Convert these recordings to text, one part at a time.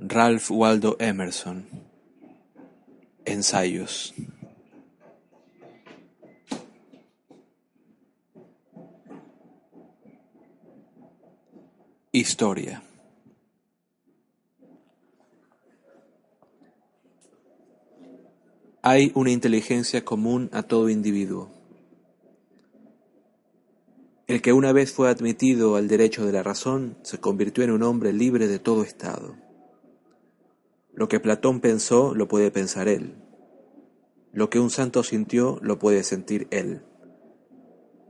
Ralph Waldo Emerson. Ensayos. Historia Hay una inteligencia común a todo individuo. El que una vez fue admitido al derecho de la razón se convirtió en un hombre libre de todo estado. Lo que Platón pensó lo puede pensar él. Lo que un santo sintió lo puede sentir él.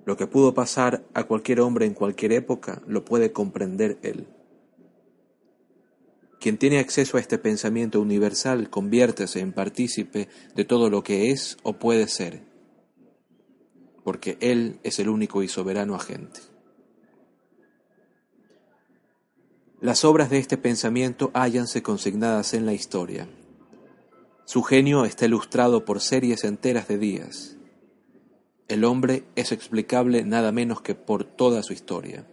Lo que pudo pasar a cualquier hombre en cualquier época lo puede comprender él. Quien tiene acceso a este pensamiento universal conviértese en partícipe de todo lo que es o puede ser, porque él es el único y soberano agente. Las obras de este pensamiento hállanse consignadas en la historia. Su genio está ilustrado por series enteras de días. El hombre es explicable nada menos que por toda su historia.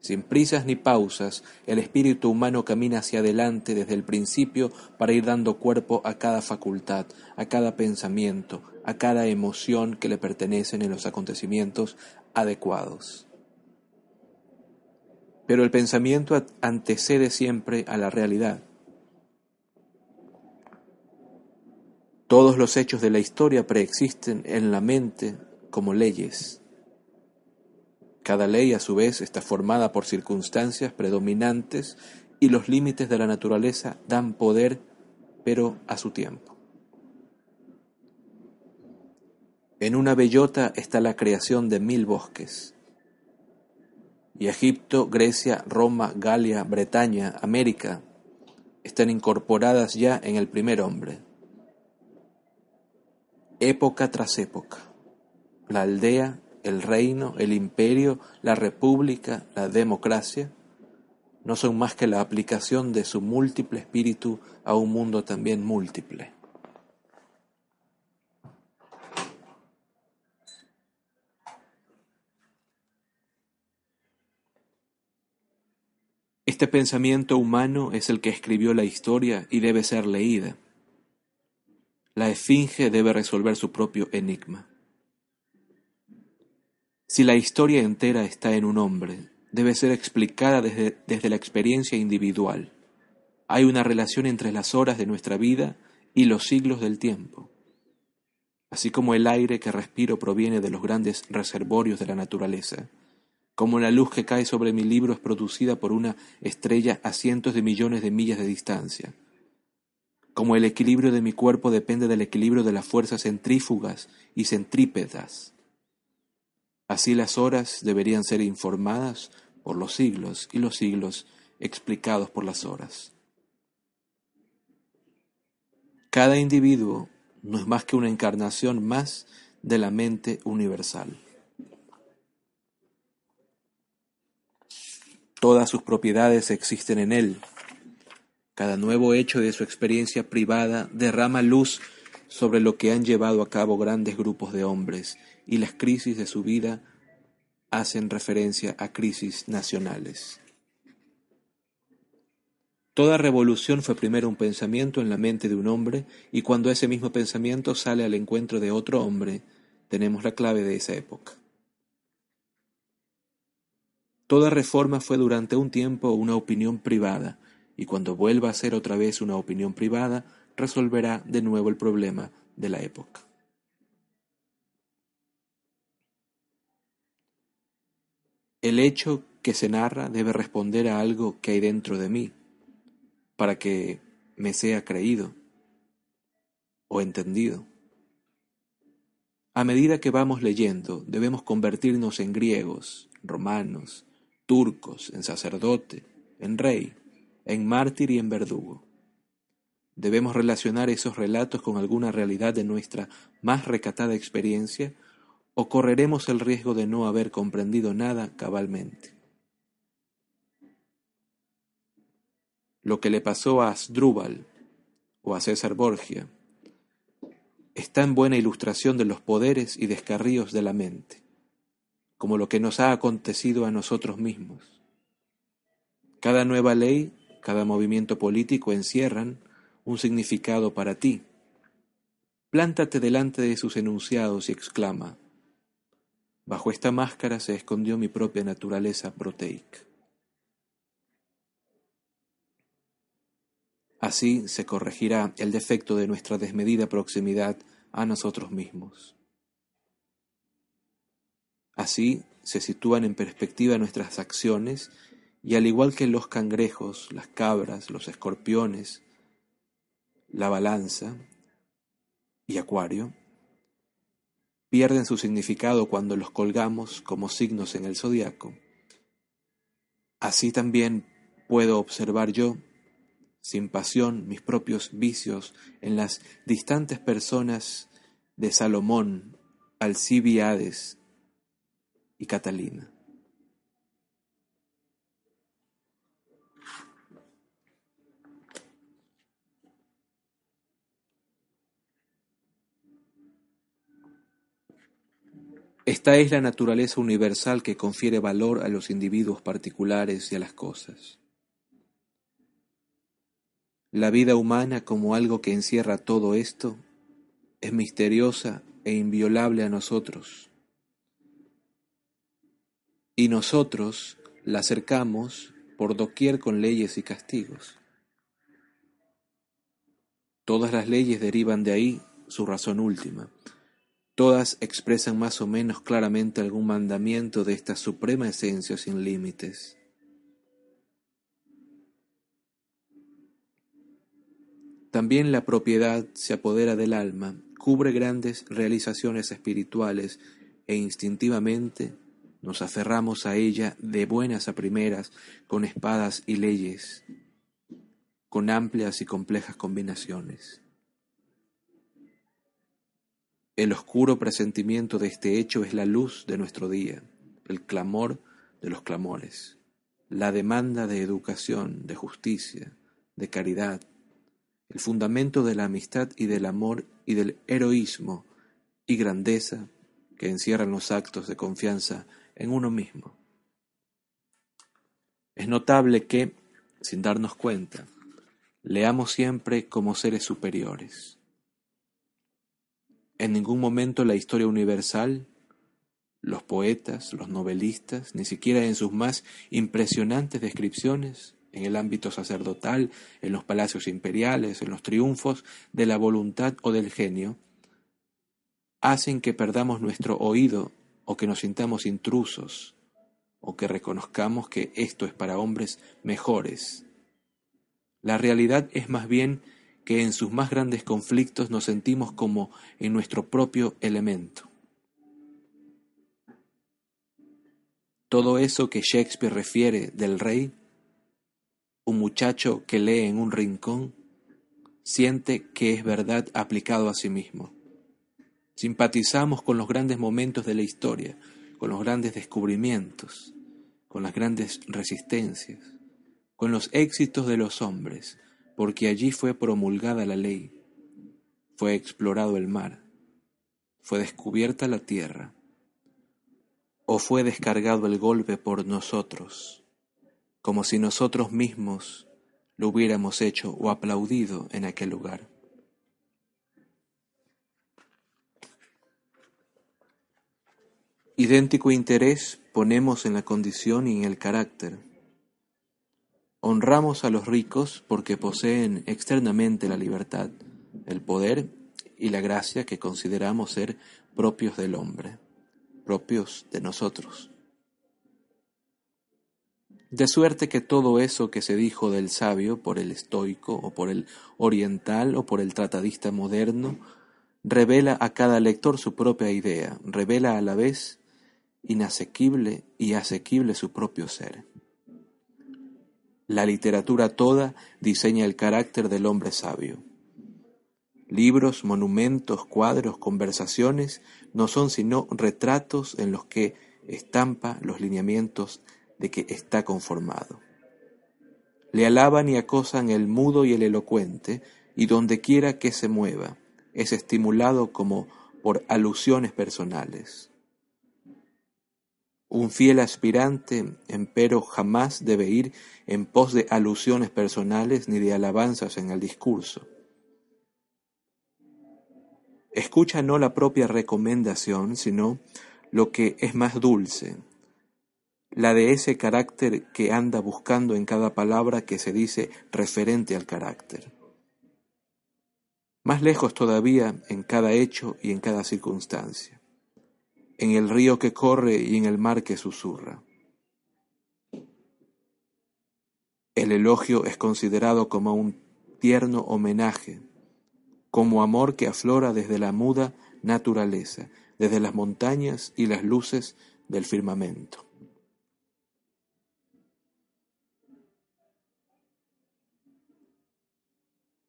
Sin prisas ni pausas, el espíritu humano camina hacia adelante desde el principio para ir dando cuerpo a cada facultad, a cada pensamiento, a cada emoción que le pertenecen en los acontecimientos adecuados. Pero el pensamiento antecede siempre a la realidad. Todos los hechos de la historia preexisten en la mente como leyes. Cada ley a su vez está formada por circunstancias predominantes y los límites de la naturaleza dan poder, pero a su tiempo. En una bellota está la creación de mil bosques y Egipto, Grecia, Roma, Galia, Bretaña, América están incorporadas ya en el primer hombre. Época tras época, la aldea, el reino, el imperio, la república, la democracia, no son más que la aplicación de su múltiple espíritu a un mundo también múltiple. Este pensamiento humano es el que escribió la historia y debe ser leída. La esfinge debe resolver su propio enigma. Si la historia entera está en un hombre, debe ser explicada desde, desde, la experiencia individual. Hay una relación entre las horas de nuestra vida y los siglos del tiempo. Así como el aire que respiro proviene de los grandes reservorios de la naturaleza, como la luz que cae sobre mi libro es producida por una estrella a cientos de millones de millas de distancia, como el equilibrio de mi cuerpo depende del equilibrio de las fuerzas centrífugas y centrípedas. Así las horas deberían ser informadas por los siglos y los siglos explicados por las horas. Cada individuo no es más que una encarnación más de la mente universal. Todas sus propiedades existen en él. Cada nuevo hecho de su experiencia privada derrama luz sobre lo que han llevado a cabo grandes grupos de hombres y las crisis de su vida hacen referencia a crisis nacionales. Toda revolución fue primero un pensamiento en la mente de un hombre y cuando ese mismo pensamiento sale al encuentro de otro hombre, tenemos la clave de esa época. Toda reforma fue durante un tiempo una opinión privada, y cuando vuelva a ser otra vez una opinión privada, resolverá de nuevo el problema de la época. El hecho que se narra debe responder a algo que hay dentro de mí, para que me sea creído o entendido. A medida que vamos leyendo, debemos convertirnos en griegos, romanos, turcos, en sacerdote, en rey, en mártir y en verdugo. Debemos relacionar esos relatos con alguna realidad de nuestra más recatada experiencia o correremos el riesgo de no haber comprendido nada cabalmente. Lo que le pasó a Asdrúbal o a César Borgia está en buena ilustración de los poderes y descarríos de la mente, como lo que nos ha acontecido a nosotros mismos. Cada nueva ley, cada movimiento político encierran un significado para ti. Plántate delante de sus enunciados y exclama, bajo esta máscara se escondió mi propia naturaleza proteica. Así se corregirá el defecto de nuestra desmedida proximidad a nosotros mismos. Así se sitúan en perspectiva nuestras acciones y al igual que los cangrejos, las cabras, los escorpiones, la balanza y acuario, pierden su significado cuando los colgamos como signos en el zodiaco. Así también puedo observar yo sin pasión mis propios vicios en las distantes personas de Salomón, Alcibiades y Catalina. Esta es la naturaleza universal que confiere valor a los individuos particulares y a las cosas la vida humana como algo que encierra todo esto es misteriosa e inviolable a nosotros. Y nosotros la acercamos por doquier con leyes y castigos. Todas las leyes derivan de ahí su razón última. Todas expresan más o menos claramente algún mandamiento de esta suprema esencia sin límites. También la propiedad se apodera del alma, cubre grandes realizaciones espirituales e instintivamente nos aferramos a ella de buenas a primeras con espadas y leyes, con amplias y complejas combinaciones. El oscuro presentimiento de este hecho es la luz de nuestro día, el clamor de los clamores, la demanda de educación, de justicia, de caridad, el fundamento de la amistad y del amor y del heroísmo y grandeza que encierran los actos de confianza en uno mismo. Es notable que, sin darnos cuenta, leamos siempre como seres superiores. En ningún momento la historia universal, los poetas, los novelistas, ni siquiera en sus más impresionantes descripciones, en el ámbito sacerdotal, en los palacios imperiales, en los triunfos de la voluntad o del genio, hacen que perdamos nuestro oído o que nos sintamos intrusos o que reconozcamos que esto es para hombres mejores. La realidad es más bien que en sus más grandes conflictos nos sentimos como en nuestro propio elemento. Todo eso que Shakespeare refiere del rey un muchacho que lee en un rincón siente que es verdad aplicado a sí mismo. Simpatizamos con los grandes momentos de la historia, con los grandes descubrimientos, con las grandes resistencias, con los éxitos de los hombres, porque allí fue promulgada la ley, fue explorado el mar, fue descubierta la tierra, o fue descargado el golpe por nosotros como si nosotros mismos lo hubiéramos hecho o aplaudido en aquel lugar. Idéntico interés ponemos en la condición y en el carácter. Honramos a los ricos porque poseen externamente la libertad, el poder y la gracia que consideramos ser propios del hombre, propios de nosotros. De suerte que todo eso que se dijo del sabio por el estoico o por el oriental o por el tratadista moderno, revela a cada lector su propia idea, revela a la vez inasequible y asequible su propio ser. La literatura toda diseña el carácter del hombre sabio. Libros, monumentos, cuadros, conversaciones no son sino retratos en los que estampa los lineamientos de que está conformado. Le alaban y acosan el mudo y el elocuente, y donde quiera que se mueva, es estimulado como por alusiones personales. Un fiel aspirante, empero, jamás debe ir en pos de alusiones personales ni de alabanzas en el discurso. Escucha no la propia recomendación, sino lo que es más dulce, la de ese carácter que anda buscando en cada palabra que se dice referente al carácter. Más lejos todavía en cada hecho y en cada circunstancia, en el río que corre y en el mar que susurra. El elogio es considerado como un tierno homenaje, como amor que aflora desde la muda naturaleza, desde las montañas y las luces del firmamento.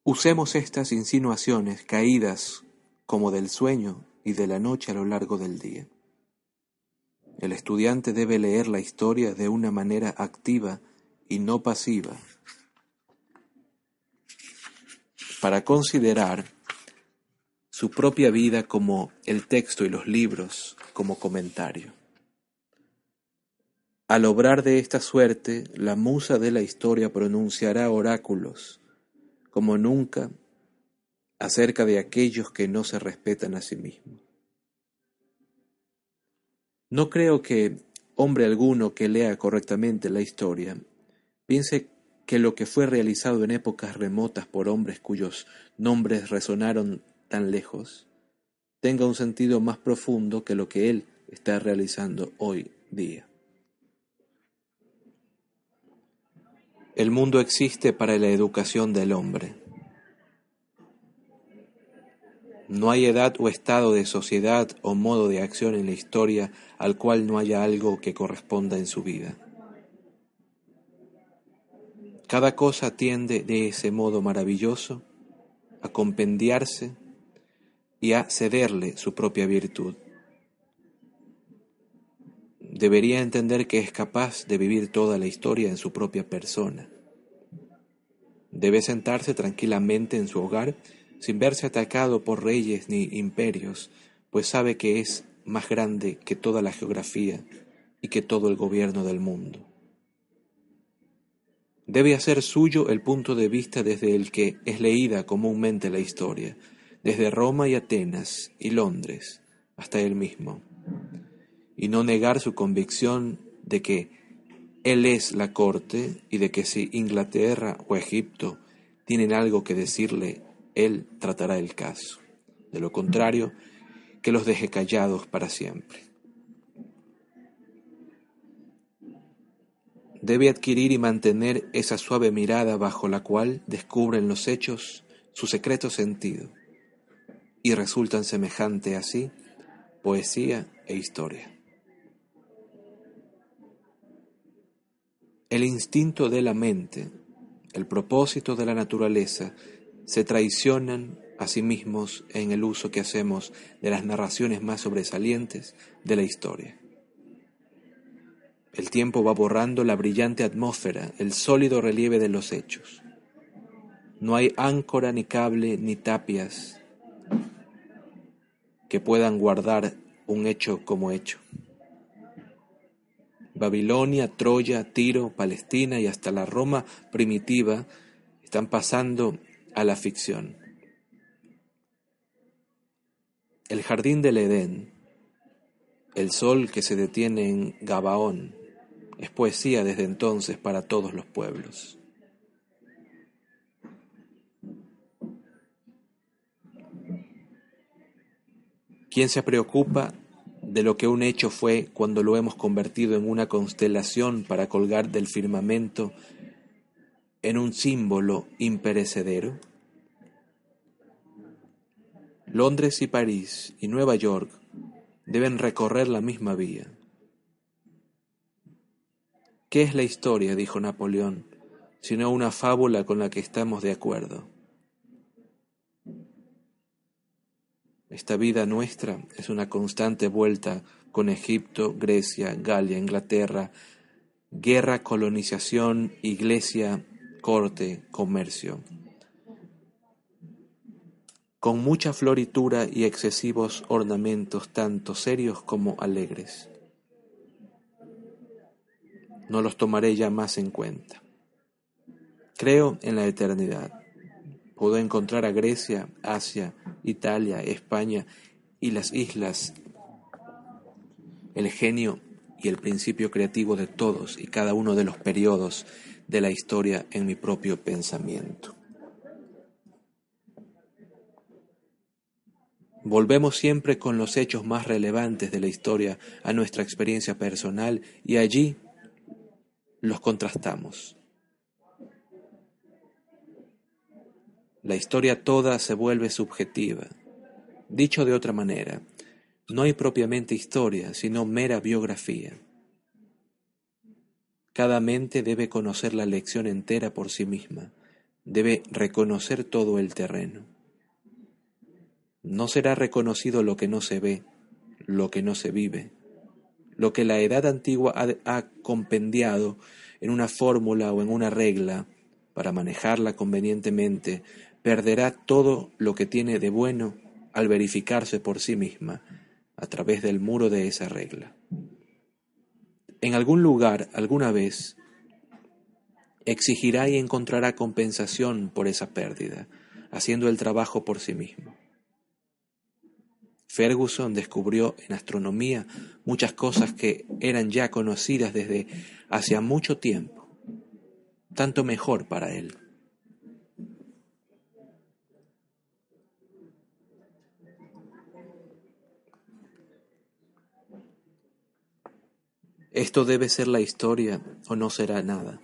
Usemos estas insinuaciones caídas como del sueño y de la noche a lo largo del día. El estudiante debe leer la historia de una manera activa y no pasiva para considerar su propia vida como el texto y los libros como comentario. Al obrar de esta suerte, la musa de la historia pronunciará oráculos como nunca acerca de aquellos que no se respetan a sí mismos. No creo que hombre alguno que lea correctamente la historia piense que lo que fue realizado en épocas remotas por hombres cuyos nombres resonaron tan lejos tenga un sentido más profundo que lo que él está realizando hoy día. El mundo existe para la educación del hombre. No hay edad o estado de sociedad o modo de acción en la historia al cual no haya algo que corresponda en su vida. Cada cosa tiende de ese modo maravilloso a compendiarse y a cederle su propia virtud debería entender que es capaz de vivir toda la historia en su propia persona. Debe sentarse tranquilamente en su hogar sin verse atacado por reyes ni imperios, pues sabe que es más grande que toda la geografía y que todo el gobierno del mundo. Debe hacer suyo el punto de vista desde el que es leída comúnmente la historia, desde Roma y Atenas y Londres hasta él mismo y no negar su convicción de que Él es la corte y de que si Inglaterra o Egipto tienen algo que decirle, Él tratará el caso. De lo contrario, que los deje callados para siempre. Debe adquirir y mantener esa suave mirada bajo la cual descubren los hechos su secreto sentido y resultan semejante así poesía e historia. El instinto de la mente, el propósito de la naturaleza, se traicionan a sí mismos en el uso que hacemos de las narraciones más sobresalientes de la historia. El tiempo va borrando la brillante atmósfera, el sólido relieve de los hechos. No hay áncora, ni cable, ni tapias que puedan guardar un hecho como hecho. Babilonia, Troya, Tiro, Palestina y hasta la Roma primitiva están pasando a la ficción. El jardín del Edén, el sol que se detiene en Gabaón, es poesía desde entonces para todos los pueblos. ¿Quién se preocupa de lo que un hecho fue cuando lo hemos convertido en una constelación para colgar del firmamento en un símbolo imperecedero? Londres y París y Nueva York deben recorrer la misma vía. ¿Qué es la historia? dijo Napoleón, sino una fábula con la que estamos de acuerdo. Esta vida nuestra es una constante vuelta con Egipto, Grecia, Galia, Inglaterra, guerra, colonización, iglesia, corte, comercio, con mucha floritura y excesivos ornamentos tanto serios como alegres. No los tomaré ya más en cuenta. Creo en la eternidad. Puedo encontrar a Grecia, Asia, Italia, España y las islas, el genio y el principio creativo de todos y cada uno de los periodos de la historia en mi propio pensamiento. Volvemos siempre con los hechos más relevantes de la historia a nuestra experiencia personal y allí los contrastamos. La historia toda se vuelve subjetiva. Dicho de otra manera, no hay propiamente historia, sino mera biografía. Cada mente debe conocer la lección entera por sí misma, debe reconocer todo el terreno. No será reconocido lo que no se ve, lo que no se vive, lo que la edad antigua ha, compendiado en una fórmula o en una regla para manejarla convenientemente, perderá todo lo que tiene de bueno al verificarse por sí misma a través del muro de esa regla. En algún lugar, alguna vez, exigirá y encontrará compensación por esa pérdida, haciendo el trabajo por sí mismo. Ferguson descubrió en astronomía muchas cosas que eran ya conocidas desde hacía mucho tiempo, tanto mejor para él. Esto debe ser la historia o no será nada.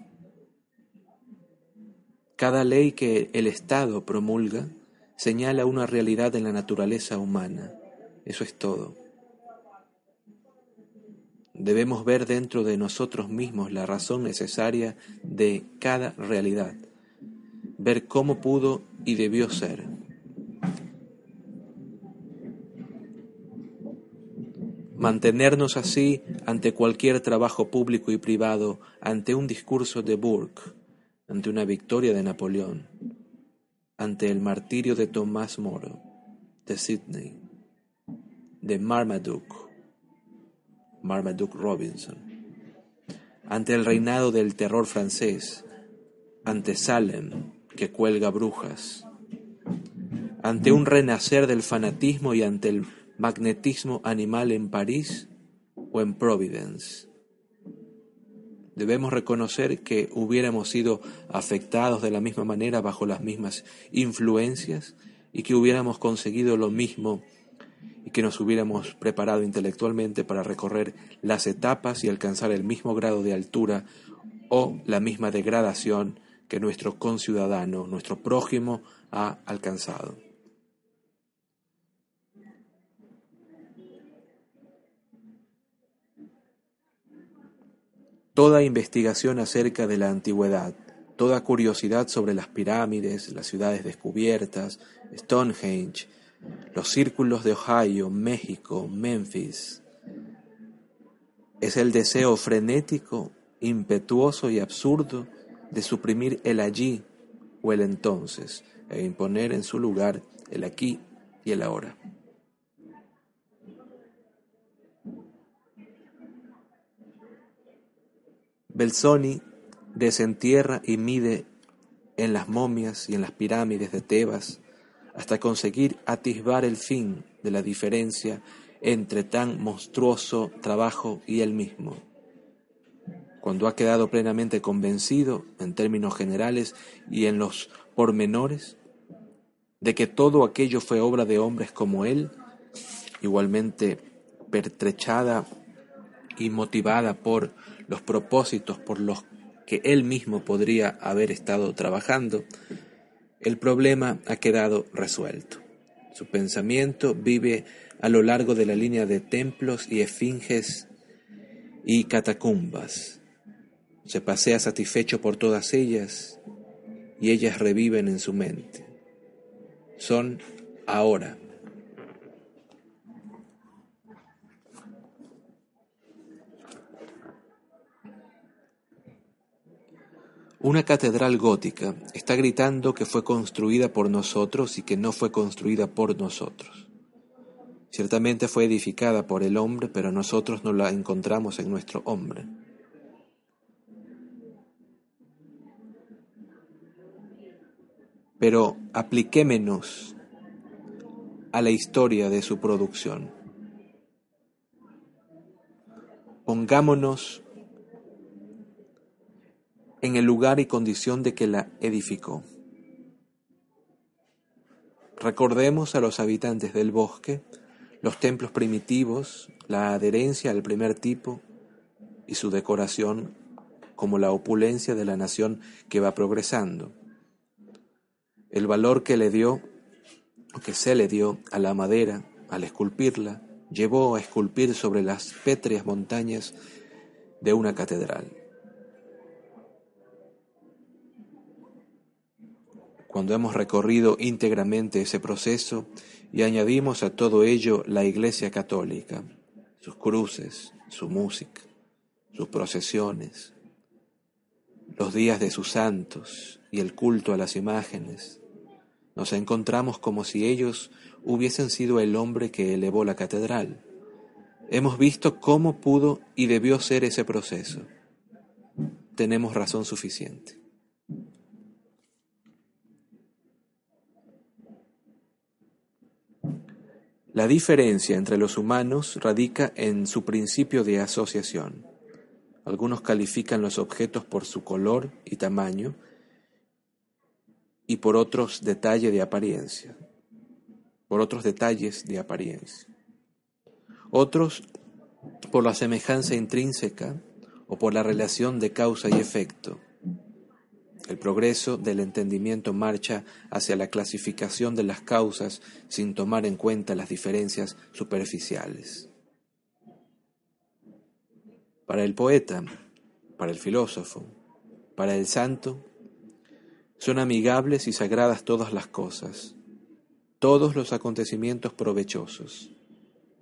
Cada ley que el Estado promulga señala una realidad en la naturaleza humana eso es todo. Debemos ver dentro de nosotros mismos la razón necesaria de cada realidad, ver cómo pudo y debió ser. Mantenernos así ante cualquier trabajo público y privado, ante un discurso de Burke, ante una victoria de Napoleón, ante el martirio de Tomás Moro, de Sidney de Marmaduke, Marmaduke Robinson, ante el reinado del terror francés, ante Salem, que cuelga brujas, ante un renacer del fanatismo y ante el magnetismo animal en París o en Providence. Debemos reconocer que hubiéramos sido afectados de la misma manera bajo las mismas influencias y que hubiéramos conseguido lo mismo y que nos hubiéramos preparado intelectualmente para recorrer las etapas y alcanzar el mismo grado de altura o la misma degradación que nuestro conciudadano, nuestro prójimo, ha alcanzado. Toda investigación acerca de la antigüedad, toda curiosidad sobre las pirámides, las ciudades descubiertas, Stonehenge, los círculos de Ohio, México, Memphis. Es el deseo frenético, impetuoso y absurdo de suprimir el allí o el entonces e imponer en su lugar el aquí y el ahora. Belzoni desentierra y mide en las momias y en las pirámides de Tebas hasta conseguir atisbar el fin de la diferencia entre tan monstruoso trabajo y él mismo. Cuando ha quedado plenamente convencido, en términos generales y en los pormenores, de que todo aquello fue obra de hombres como él, igualmente pertrechada y motivada por los propósitos por los que él mismo podría haber estado trabajando, el problema ha quedado resuelto. Su pensamiento vive a lo largo de la línea de templos y esfinges y catacumbas. Se pasea satisfecho por todas ellas y ellas reviven en su mente. Son ahora. Una catedral gótica está gritando que fue construida por nosotros y que no fue construida por nosotros. Ciertamente fue edificada por el hombre, pero nosotros no la encontramos en nuestro hombre. Pero apliquémonos a la historia de su producción. Pongámonos en el lugar y condición de que la edificó. Recordemos a los habitantes del bosque, los templos primitivos, la adherencia al primer tipo y su decoración como la opulencia de la nación que va progresando. El valor que le dio, que se le dio a la madera al esculpirla, llevó a esculpir sobre las pétreas montañas de una catedral. Cuando hemos recorrido íntegramente ese proceso y añadimos a todo ello la Iglesia Católica, sus cruces, su música, sus procesiones, los días de sus santos y el culto a las imágenes, nos encontramos como si ellos hubiesen sido el hombre que elevó la catedral. Hemos visto cómo pudo y debió ser ese proceso. Tenemos razón suficiente. La diferencia entre los humanos radica en su principio de asociación. Algunos califican los objetos por su color y tamaño y por otros detalles de apariencia, por otros detalles de apariencia. Otros por la semejanza intrínseca o por la relación de causa y efecto el progreso del entendimiento marcha hacia la clasificación de las causas sin tomar en cuenta las diferencias superficiales. Para el poeta, para el filósofo, para el santo, son amigables y sagradas todas las cosas, todos los acontecimientos provechosos,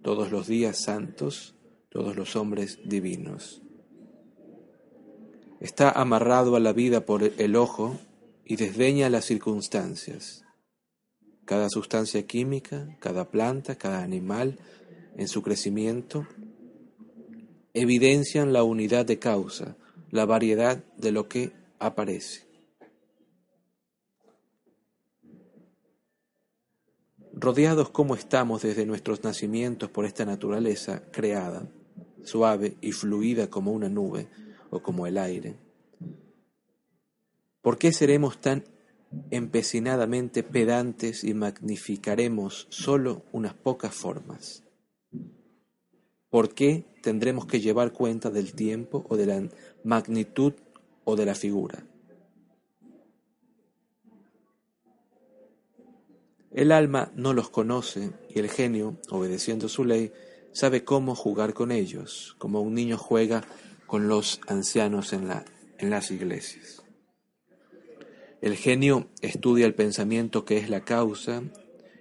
todos los días santos, todos los hombres divinos. Está amarrado a la vida por el ojo y desdeña las circunstancias. Cada sustancia química, cada planta, cada animal, en su crecimiento, evidencian la unidad de causa, la variedad de lo que aparece. Rodeados como estamos desde nuestros nacimientos por esta naturaleza creada, suave y fluida como una nube, o como el aire? ¿Por qué seremos tan empecinadamente pedantes y magnificaremos solo unas pocas formas? ¿Por qué tendremos que llevar cuenta del tiempo o de la magnitud o de la figura? El alma no los conoce y el genio, obedeciendo su ley, sabe cómo jugar con ellos, como un niño juega con los ancianos en, la, en las iglesias. El genio estudia el pensamiento que es la causa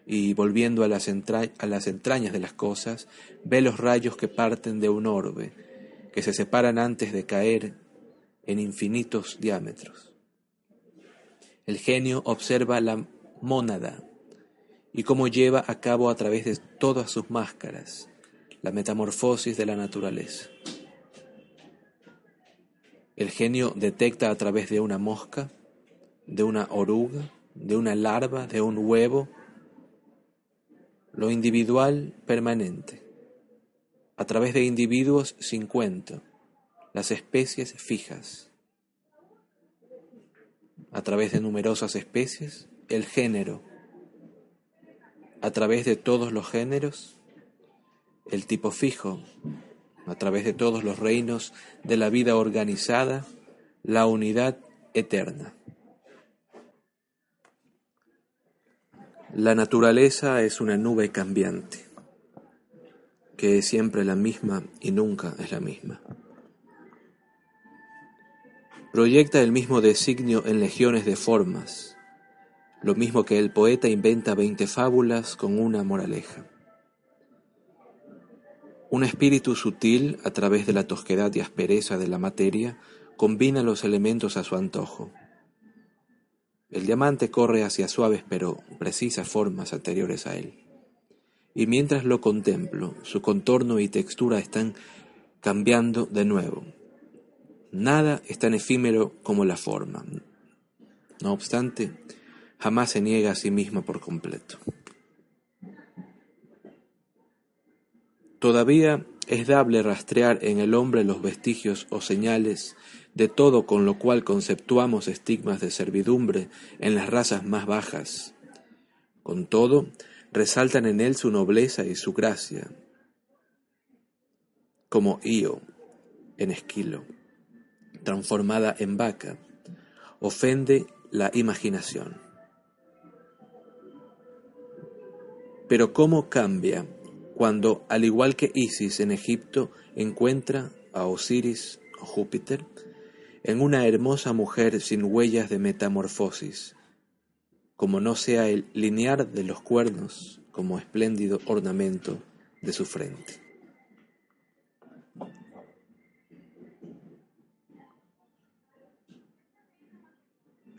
y volviendo a las, a las entrañas de las cosas, ve los rayos que parten de un orbe, que se separan antes de caer en infinitos diámetros. El genio observa la mónada y cómo lleva a cabo a través de todas sus máscaras la metamorfosis de la naturaleza. El genio detecta a través de una mosca, de una oruga, de una larva, de un huevo, lo individual permanente. A través de individuos sin cuento, las especies fijas. A través de numerosas especies, el género. A través de todos los géneros, el tipo fijo, a través de todos los reinos de la vida organizada, la unidad eterna. La naturaleza es una nube cambiante, que es siempre la misma y nunca es la misma. Proyecta el mismo designio en legiones de formas, lo mismo que el poeta inventa veinte fábulas con una moraleja. Un espíritu sutil, a través de la tosquedad y aspereza de la materia, combina los elementos a su antojo. El diamante corre hacia suaves pero precisas formas anteriores a él. Y mientras lo contemplo, su contorno y textura están cambiando de nuevo. Nada es tan efímero como la forma. No obstante, jamás se niega a sí misma por completo. Todavía es dable rastrear en el hombre los vestigios o señales de todo con lo cual conceptuamos estigmas de servidumbre en las razas más bajas. Con todo, resaltan en él su nobleza y su gracia, como Io en Esquilo, transformada en vaca, ofende la imaginación. Pero cómo cambia cuando, al igual que Isis en Egipto, encuentra a Osiris o Júpiter en una hermosa mujer sin huellas de metamorfosis, como no sea el linear de los cuernos como espléndido ornamento de su frente.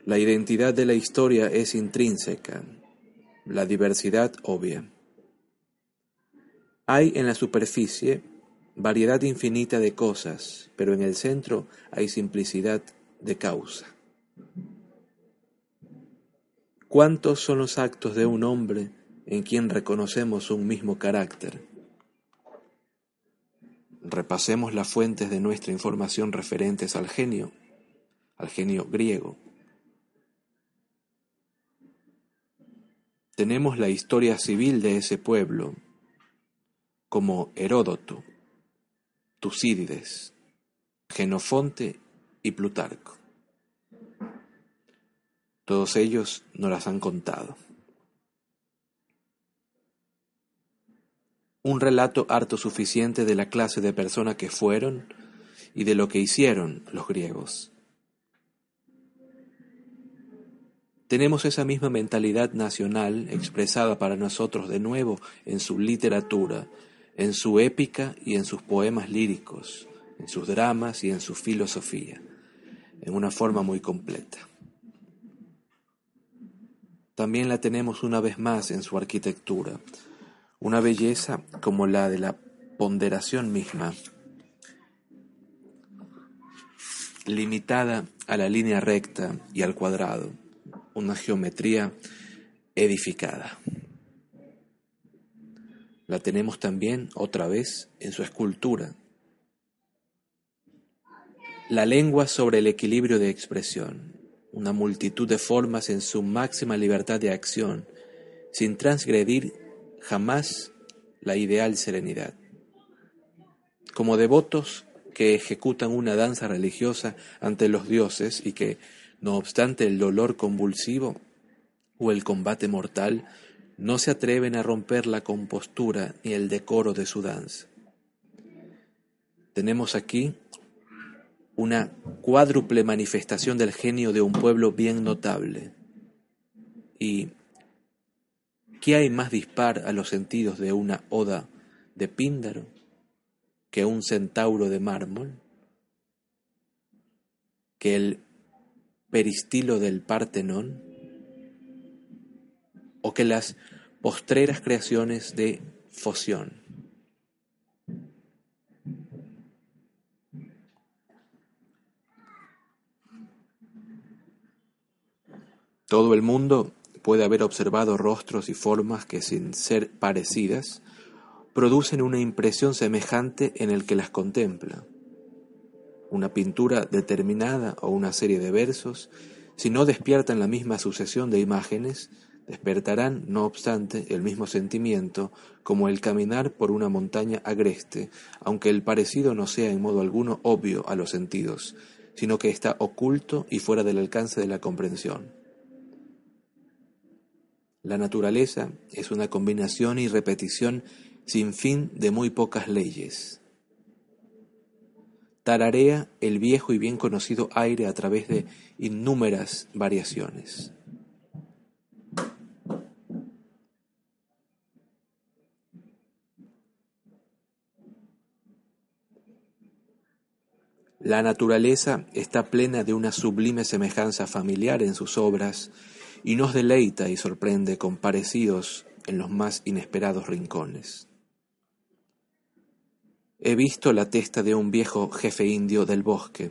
La identidad de la historia es intrínseca, la diversidad obvia. Hay en la superficie variedad infinita de cosas, pero en el centro hay simplicidad de causa. ¿Cuántos son los actos de un hombre en quien reconocemos un mismo carácter? Repasemos las fuentes de nuestra información referentes al genio, al genio griego. Tenemos la historia civil de ese pueblo, como Heródoto, Tucídides, Genofonte y Plutarco. Todos ellos nos las han contado. Un relato harto suficiente de la clase de persona que fueron y de lo que hicieron los griegos. Tenemos esa misma mentalidad nacional expresada para nosotros de nuevo en su literatura, en su épica y en sus poemas líricos, en sus dramas y en su filosofía, en una forma muy completa. También la tenemos una vez más en su arquitectura, una belleza como la de la ponderación misma, limitada a la línea recta y al cuadrado, una geometría edificada. La tenemos también otra vez en su escultura. La lengua sobre el equilibrio de expresión, una multitud de formas en su máxima libertad de acción, sin transgredir jamás la ideal serenidad. Como devotos que ejecutan una danza religiosa ante los dioses y que, no obstante el dolor convulsivo o el combate mortal, no se atreven a romper la compostura ni el decoro de su danza. Tenemos aquí una cuádruple manifestación del genio de un pueblo bien notable. ¿Y qué hay más dispar a los sentidos de una oda de Píndaro que un centauro de mármol? ¿Que el peristilo del Partenón? O que las postreras creaciones de Foción. Todo el mundo puede haber observado rostros y formas que sin ser parecidas producen una impresión semejante en el que las contempla. Una pintura determinada o una serie de versos, si no despiertan la misma sucesión de imágenes, Despertarán, no obstante, el mismo sentimiento como el caminar por una montaña agreste, aunque el parecido no sea en modo alguno obvio a los sentidos, sino que está oculto y fuera del alcance de la comprensión. La naturaleza es una combinación y repetición sin fin de muy pocas leyes. Tararea el viejo y bien conocido aire a través de innúmeras variaciones. La naturaleza está plena de una sublime semejanza familiar en sus obras y nos deleita y sorprende con parecidos en los más inesperados rincones. He visto la testa de un viejo jefe indio del bosque,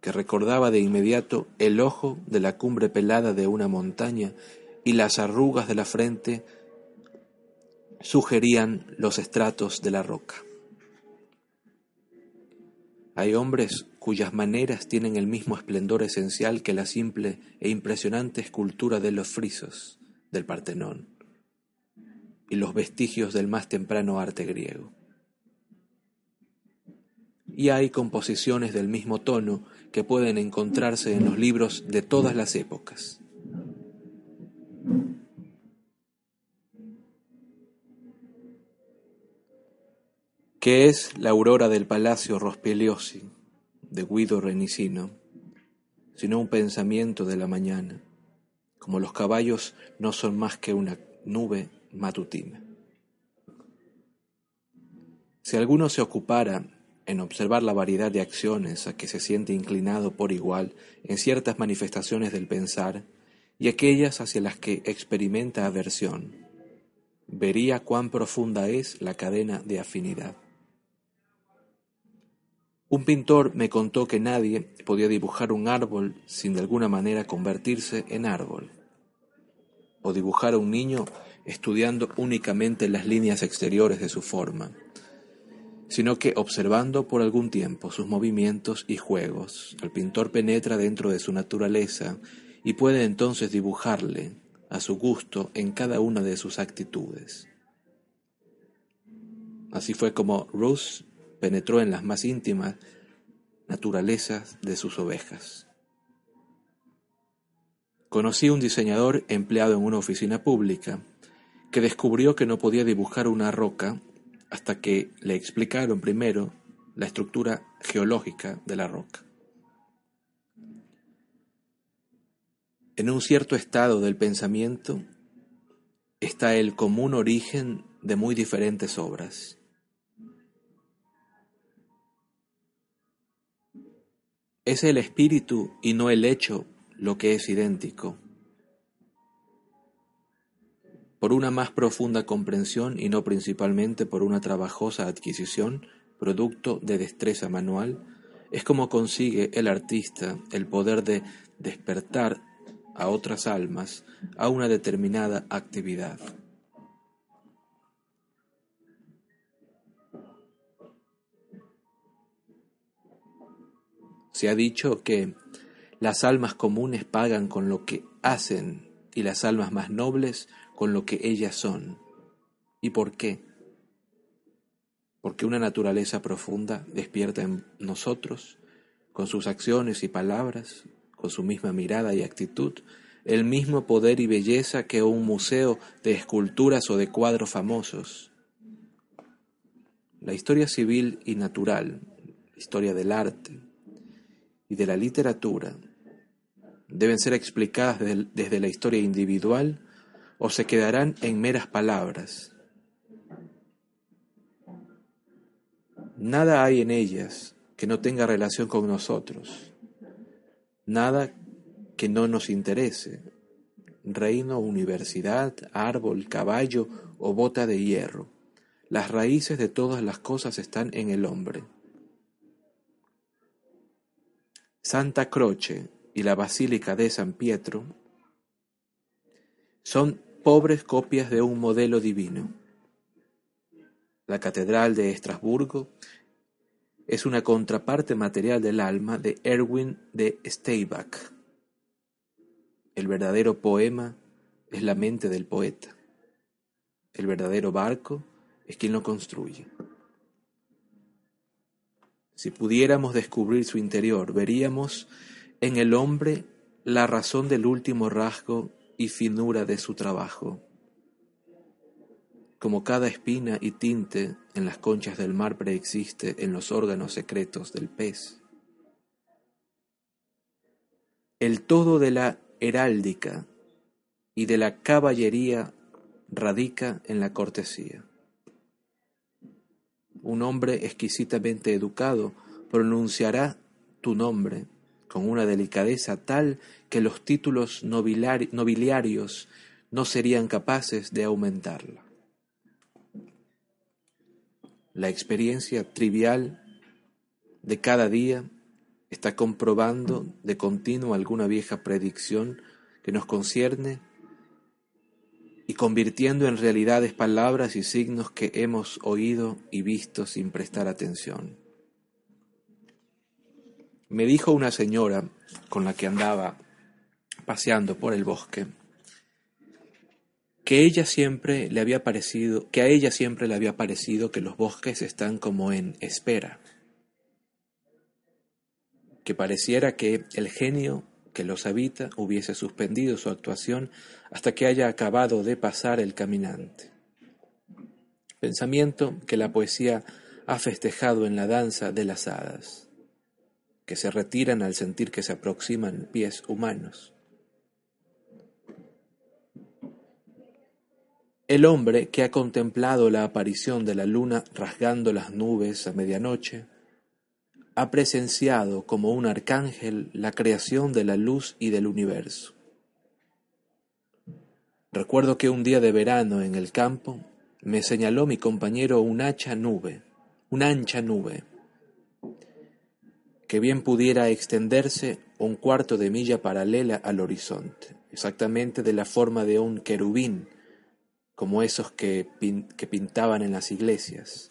que recordaba de inmediato el ojo de la cumbre pelada de una montaña y las arrugas de la frente sugerían los estratos de la roca. Hay hombres cuyas maneras tienen el mismo esplendor esencial que la simple e impresionante escultura de los frisos del Partenón y los vestigios del más temprano arte griego. Y hay composiciones del mismo tono que pueden encontrarse en los libros de todas las épocas. ¿Qué es la aurora del Palacio Rospigliosi de Guido Renicino, sino un pensamiento de la mañana, como los caballos no son más que una nube matutina? Si alguno se ocupara en observar la variedad de acciones a que se siente inclinado por igual en ciertas manifestaciones del pensar y aquellas hacia las que experimenta aversión, vería cuán profunda es la cadena de afinidad. Un pintor me contó que nadie podía dibujar un árbol sin de alguna manera convertirse en árbol, o dibujar a un niño estudiando únicamente las líneas exteriores de su forma, sino que observando por algún tiempo sus movimientos y juegos, el pintor penetra dentro de su naturaleza y puede entonces dibujarle a su gusto en cada una de sus actitudes. Así fue como Ruth penetró en las más íntimas naturalezas de sus ovejas. Conocí un diseñador empleado en una oficina pública que descubrió que no podía dibujar una roca hasta que le explicaron primero la estructura geológica de la roca. En un cierto estado del pensamiento está el común origen de muy diferentes obras. Es el espíritu y no el hecho lo que es idéntico por una más profunda comprensión y no principalmente por una trabajosa adquisición, producto de destreza manual, es como consigue el artista el poder de despertar a otras almas a una determinada actividad. Se ha dicho que las almas comunes pagan con lo que hacen y las almas más nobles con lo que ellas son. ¿Y por qué? Porque una naturaleza profunda despierta en nosotros, con sus acciones y palabras, con su misma mirada y actitud, el mismo poder y belleza que un museo de esculturas o de cuadros famosos. La historia civil y natural, la historia del arte y de la literatura, deben ser explicadas desde la historia individual o se quedarán en meras palabras. Nada hay en ellas que no tenga relación con nosotros, nada que no nos interese, reino, universidad, árbol, caballo o bota de hierro. Las raíces de todas las cosas están en el hombre. Santa Croce y la Basílica de San Pietro son pobres copias de un modelo divino. La Catedral de Estrasburgo es una contraparte material del alma de Erwin de Steibach. El verdadero poema es la mente del poeta. El verdadero barco es quien lo construye. Si pudiéramos descubrir su interior, veríamos en el hombre la razón del último rasgo y finura de su trabajo. Como cada espina y tinte en las conchas del mar preexiste en los órganos secretos del pez. El todo de la heráldica y de la caballería radica en la cortesía. Un hombre exquisitamente educado pronunciará tu nombre con una delicadeza tal que los títulos nobiliarios no serían capaces de aumentarla. La experiencia trivial de cada día está comprobando de continuo alguna vieja predicción que nos concierne y convirtiendo en realidades palabras y signos que hemos oído y visto sin prestar atención. Me dijo una señora con la que andaba paseando por el bosque que ella siempre le había parecido, que a ella siempre le había parecido que los bosques están como en espera, que pareciera que el genio que los habita hubiese suspendido su actuación hasta que haya acabado de pasar el caminante. Pensamiento que la poesía ha festejado en la danza de las hadas, que se retiran al sentir que se aproximan pies humanos. El hombre que ha contemplado la aparición de la luna rasgando las nubes a medianoche, ha presenciado como un arcángel la creación de la luz y del universo. Recuerdo que un día de verano en el campo me señaló mi compañero una hacha nube, una ancha nube, que bien pudiera extenderse un cuarto de milla paralela al horizonte, exactamente de la forma de un querubín, como esos que, que pintaban en las iglesias.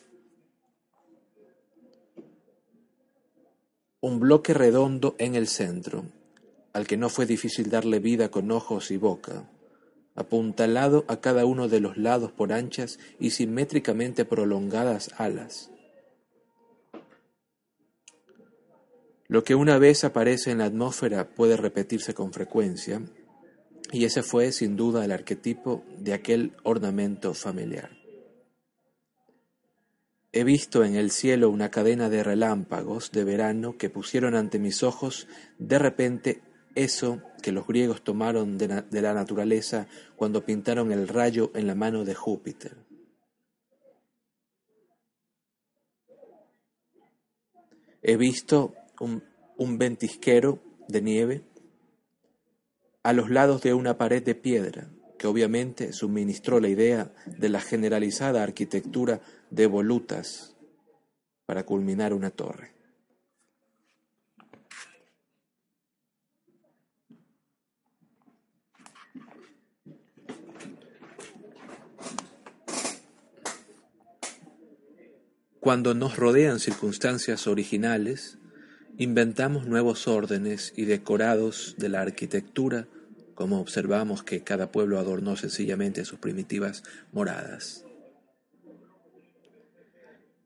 Un bloque redondo en el centro, al que no fue difícil darle vida con ojos y boca, apuntalado a cada uno de los lados por anchas y simétricamente prolongadas alas. Lo que una vez aparece en la atmósfera puede repetirse con frecuencia, y ese fue sin duda el arquetipo de aquel ornamento familiar. He visto en el cielo una cadena de relámpagos de verano que pusieron ante mis ojos de repente eso que los griegos tomaron de, la naturaleza cuando pintaron el rayo en la mano de Júpiter. He visto un, un ventisquero de nieve a los lados de una pared de piedra, obviamente suministró la idea de la generalizada arquitectura de volutas para culminar una torre. Cuando nos rodean circunstancias originales, inventamos nuevos órdenes y decorados de la arquitectura, como observamos que cada pueblo adornó sencillamente sus primitivas moradas.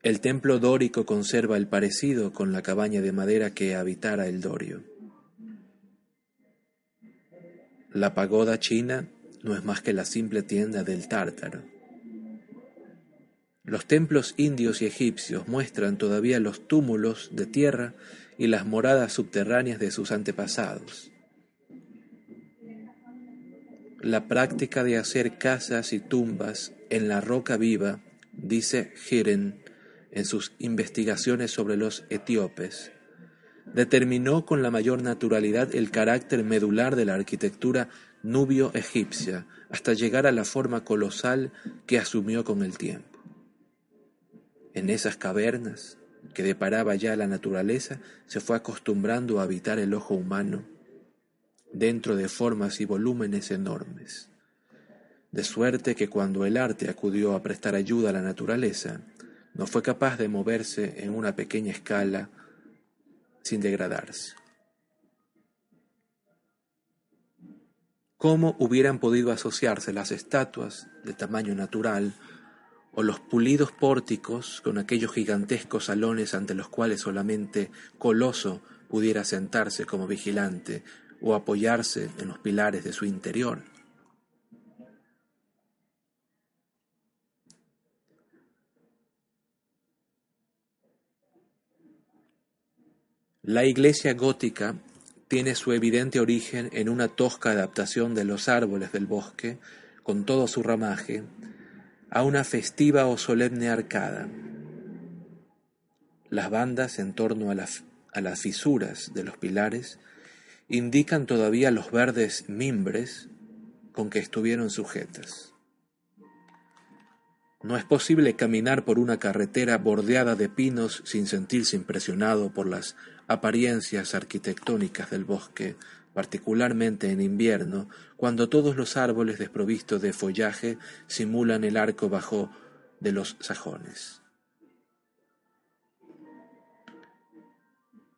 El templo dórico conserva el parecido con la cabaña de madera que habitara el dorio. La pagoda china no es más que la simple tienda del tártaro. Los templos indios y egipcios muestran todavía los túmulos de tierra y las moradas subterráneas de sus antepasados. La práctica de hacer casas y tumbas en la roca viva, dice Hiren, en sus investigaciones sobre los etíopes, determinó con la mayor naturalidad el carácter medular de la arquitectura nubio-egipcia, hasta llegar a la forma colosal que asumió con el tiempo. En esas cavernas que deparaba ya la naturaleza, se fue acostumbrando a habitar el ojo humano dentro de formas y volúmenes enormes. De suerte que cuando el arte acudió a prestar ayuda a la naturaleza, no fue capaz de moverse en una pequeña escala sin degradarse. ¿Cómo hubieran podido asociarse las estatuas de tamaño natural o los pulidos pórticos con aquellos gigantescos salones ante los cuales solamente Coloso pudiera sentarse como vigilante o apoyarse en los pilares de su interior? La iglesia gótica tiene su evidente origen en una tosca adaptación de los árboles del bosque, con todo su ramaje, a una festiva o solemne arcada. Las bandas en torno a a las fisuras de los pilares, indican todavía los verdes mimbres con que estuvieron sujetas. No es posible caminar por una carretera bordeada de pinos sin sentirse impresionado por las apariencias arquitectónicas del bosque, particularmente en invierno, cuando todos los árboles desprovistos de follaje simulan el arco bajo de los sajones.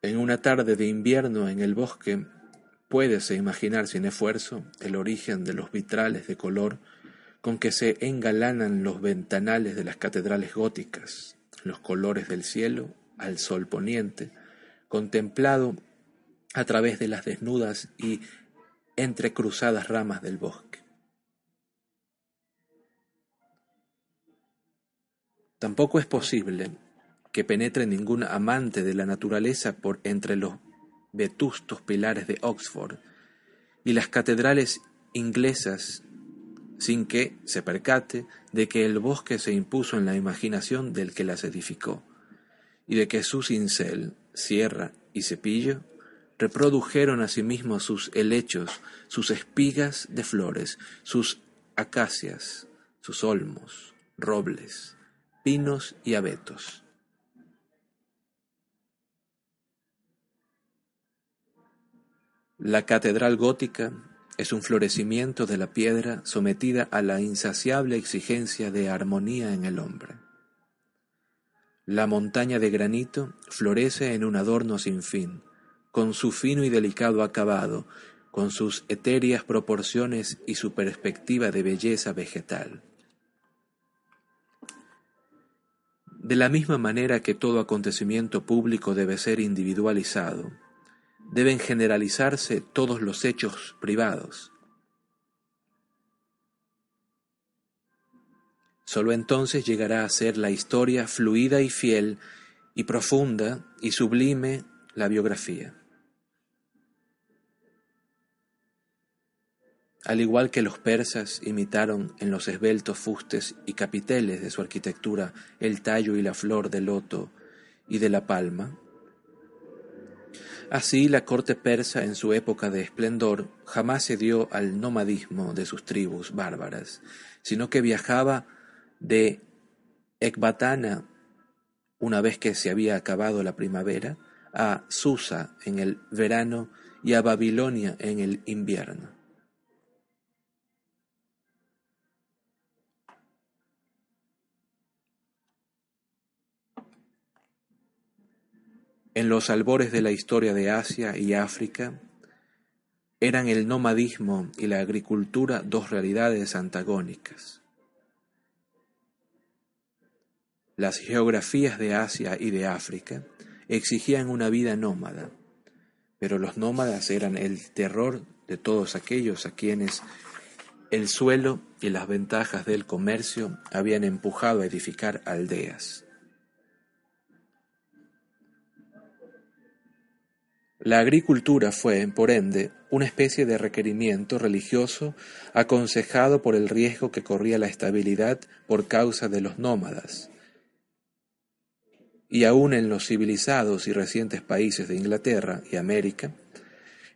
En una tarde de invierno en el bosque, puédese imaginar sin esfuerzo el origen de los vitrales de color con que se engalanan los ventanales de las catedrales góticas, los colores del cielo al sol poniente, contemplado a través de las desnudas y entrecruzadas ramas del bosque. Tampoco es posible que penetre ningún amante de la naturaleza por entre los vetustos pilares de Oxford y las catedrales inglesas sin que se percate de que el bosque se impuso en la imaginación del que las edificó, y de que su cincel, sierra y cepillo reprodujeron asimismo sus helechos, sus espigas de flores, sus acacias, sus olmos, robles, pinos y abetos. La catedral gótica es un florecimiento de la piedra sometida a la insaciable exigencia de armonía en el hombre. La montaña de granito florece en un adorno sin fin, con su fino y delicado acabado, con sus etéreas proporciones y su perspectiva de belleza vegetal. De la misma manera que todo acontecimiento público debe ser individualizado, deben generalizarse todos los hechos privados. Solo entonces llegará a ser la historia fluida y fiel y profunda y sublime la biografía. Al igual que los persas imitaron en los esbeltos fustes y capiteles de su arquitectura el tallo y la flor del loto y de la palma, Así la corte persa en su época de esplendor jamás se dio al nomadismo de sus tribus bárbaras, sino que viajaba de Ecbatana, una vez que se había acabado la primavera, a Susa en el verano y a Babilonia en el invierno. En los albores de la historia de Asia y África, eran el nomadismo y la agricultura dos realidades antagónicas. Las geografías de Asia y de África exigían una vida nómada, pero los nómadas eran el terror de todos aquellos a quienes el suelo y las ventajas del comercio habían empujado a edificar aldeas. La agricultura fue, por ende, una especie de requerimiento religioso aconsejado por el riesgo que corría la estabilidad por causa de los nómadas. Y aún en los civilizados y recientes países de Inglaterra y América,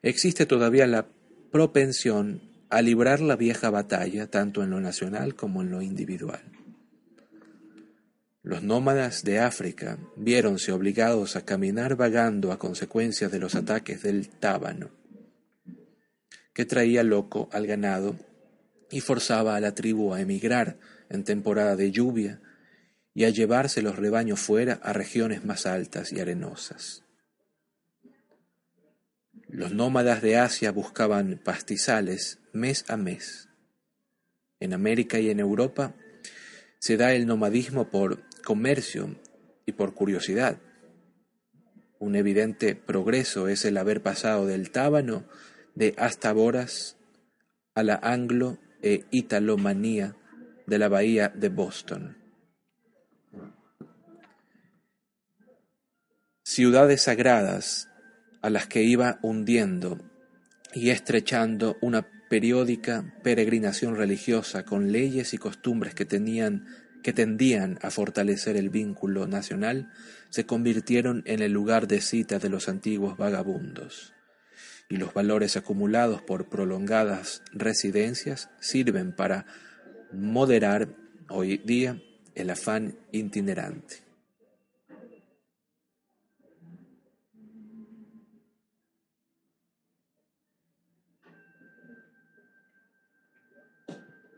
existe todavía la propensión a librar la vieja batalla tanto en lo nacional como en lo individual. Los nómadas de África viéronse obligados a caminar vagando a consecuencia de los ataques del tábano, que traía loco al ganado y forzaba a la tribu a emigrar en temporada de lluvia y a llevarse los rebaños fuera a regiones más altas y arenosas. Los nómadas de Asia buscaban pastizales mes a mes. En América y en Europa se da el nomadismo por comercio y por curiosidad. Un evidente progreso es el haber pasado del tábano de Boras a la anglo e italomanía de la bahía de Boston. Ciudades sagradas a las que iba hundiendo y estrechando una periódica peregrinación religiosa con leyes y costumbres que tenían que tendían a fortalecer el vínculo nacional, se convirtieron en el lugar de cita de los antiguos vagabundos, y los valores acumulados por prolongadas residencias sirven para moderar hoy día el afán itinerante.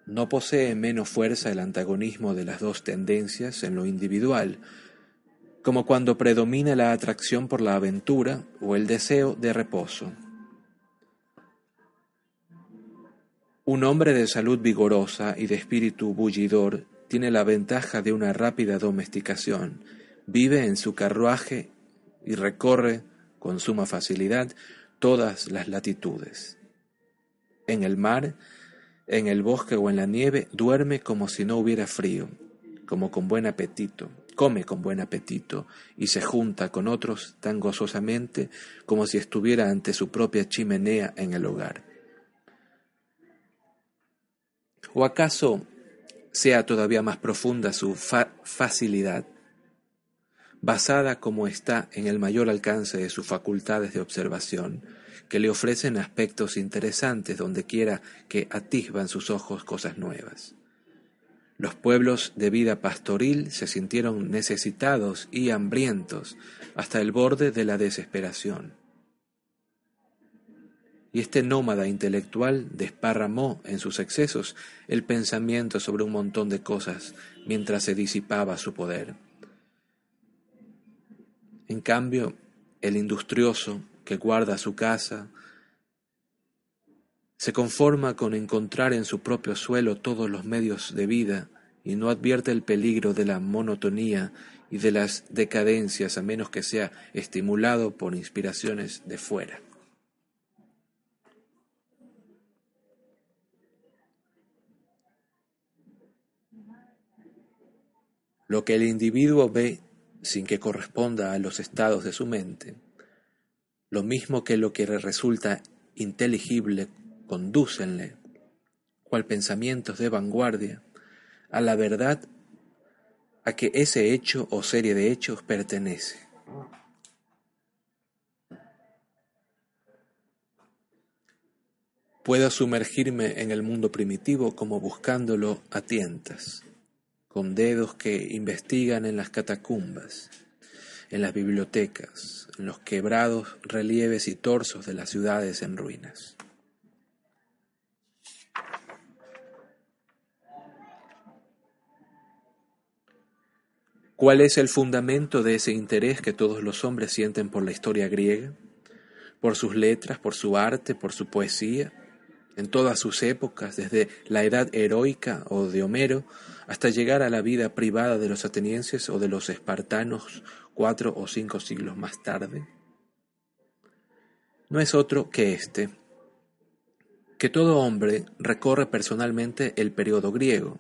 No posee menos fuerza el antagonismo de las dos tendencias en lo individual, como cuando predomina la atracción por la aventura o el deseo de reposo. Un hombre de salud vigorosa y de espíritu bullidor tiene la ventaja de una rápida domesticación, vive en su carruaje y recorre con suma facilidad todas las latitudes. En el mar, en el bosque o en la nieve duerme como si no hubiera frío, como con buen apetito, come con buen apetito y se junta con otros tan gozosamente como si estuviera ante su propia chimenea en el hogar. ¿O acaso sea todavía más profunda su facilidad, basada como está en el mayor alcance de sus facultades de observación, que le ofrecen aspectos interesantes donde quiera que atisban sus ojos cosas nuevas. Los pueblos de vida pastoril se sintieron necesitados y hambrientos hasta el borde de la desesperación. Y este nómada intelectual desparramó en sus excesos el pensamiento sobre un montón de cosas mientras se disipaba su poder. En cambio, el industrioso que guarda su casa, se conforma con encontrar en su propio suelo todos los medios de vida y no advierte el peligro de la monotonía y de las decadencias a menos que sea estimulado por inspiraciones de fuera. Lo que el individuo ve sin que corresponda a los estados de su mente lo mismo que lo que resulta inteligible, condúcenle, cual pensamientos de vanguardia, a la verdad a que ese hecho o serie de hechos pertenece. Puedo sumergirme en el mundo primitivo como buscándolo a tientas, con dedos que investigan en las catacumbas, en las bibliotecas, en los quebrados relieves y torsos de las ciudades en ruinas. ¿Cuál es el fundamento de ese interés que todos los hombres sienten por la historia griega? Por sus letras, por su arte, por su poesía, en todas sus épocas, desde la edad heroica o de Homero hasta llegar a la vida privada de los atenienses o de los espartanos cuatro o cinco siglos más tarde, no es otro que este, que todo hombre recorre personalmente el periodo griego.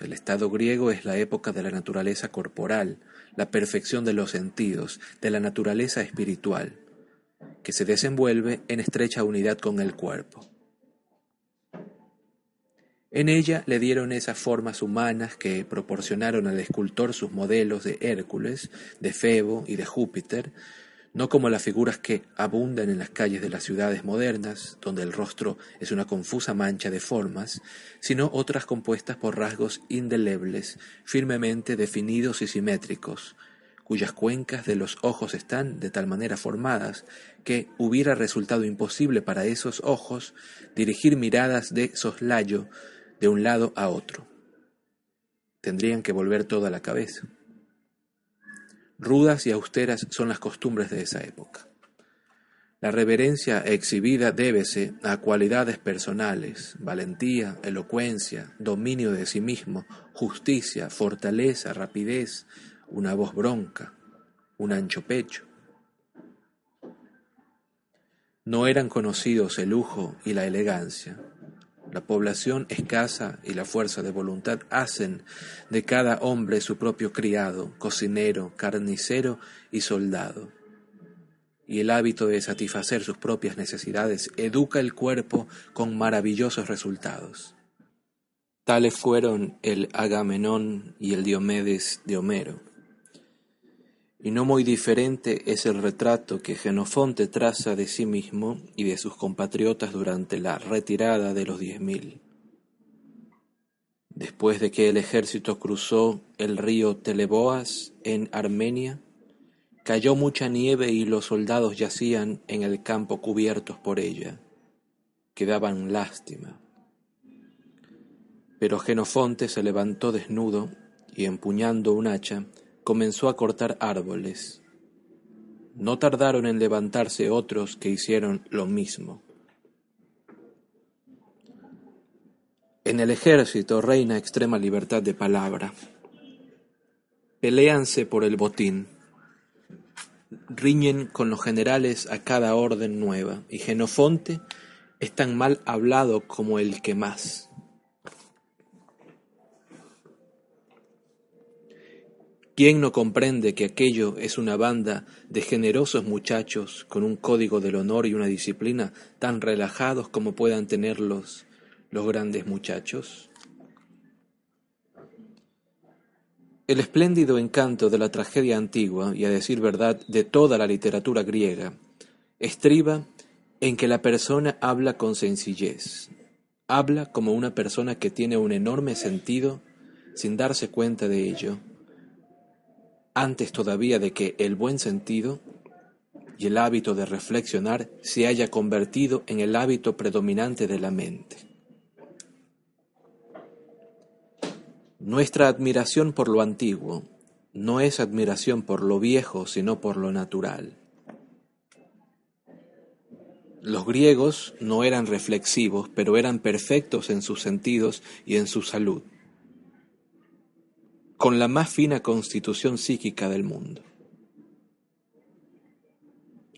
El estado griego es la época de la naturaleza corporal, la perfección de los sentidos, de la naturaleza espiritual, que se desenvuelve en estrecha unidad con el cuerpo. En ella le dieron esas formas humanas que proporcionaron al escultor sus modelos de Hércules, de Febo y de Júpiter, no como las figuras que abundan en las calles de las ciudades modernas, donde el rostro es una confusa mancha de formas, sino otras compuestas por rasgos indelebles, firmemente definidos y simétricos, cuyas cuencas de los ojos están de tal manera formadas que hubiera resultado imposible para esos ojos dirigir miradas de soslayo de un lado a otro. Tendrían que volver toda la cabeza. Rudas y austeras son las costumbres de esa época. La reverencia exhibida débese a cualidades personales, valentía, elocuencia, dominio de sí mismo, justicia, fortaleza, rapidez, una voz bronca, un ancho pecho. No eran conocidos el lujo y la elegancia, la población escasa y la fuerza de voluntad hacen de cada hombre su propio criado, cocinero, carnicero y soldado. Y el hábito de satisfacer sus propias necesidades educa el cuerpo con maravillosos resultados. Tales fueron el Agamenón y el Diomedes de Homero. Y no muy diferente es el retrato que Genofonte traza de sí mismo y de sus compatriotas durante la retirada de los diez mil. Después de que el ejército cruzó el río Teleboas en Armenia, cayó mucha nieve y los soldados yacían en el campo cubiertos por ella. Quedaban lástima. Pero Genofonte se levantó desnudo y empuñando un hacha, comenzó a cortar árboles. No tardaron en levantarse otros que hicieron lo mismo. En el ejército reina extrema libertad de palabra. Peléanse por el botín. Riñen con los generales a cada orden nueva, y Genofonte es tan mal hablado como el que más. ¿Quién no comprende que aquello es una banda de generosos muchachos con un código del honor y una disciplina tan relajados como puedan tenerlos los grandes muchachos? El espléndido encanto de la tragedia antigua, y a decir verdad, de toda la literatura griega, estriba en que la persona habla con sencillez, habla como una persona que tiene un enorme sentido sin darse cuenta de ello antes todavía de que el buen sentido y el hábito de reflexionar se haya convertido en el hábito predominante de la mente. Nuestra admiración por lo antiguo no es admiración por lo viejo, sino por lo natural. Los griegos no eran reflexivos, pero eran perfectos en sus sentidos y en su salud con la más fina constitución psíquica del mundo.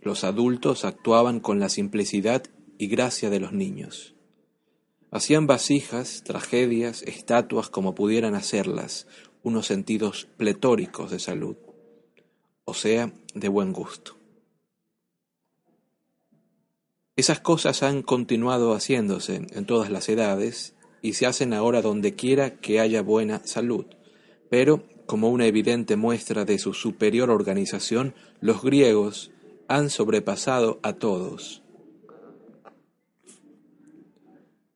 Los adultos actuaban con la simplicidad y gracia de los niños. Hacían vasijas, tragedias, estatuas como pudieran hacerlas, unos sentidos pletóricos de salud, o sea, de buen gusto. Esas cosas han continuado haciéndose en todas las edades y se hacen ahora donde quiera que haya buena salud pero, como una evidente muestra de su superior organización, los griegos han sobrepasado a todos.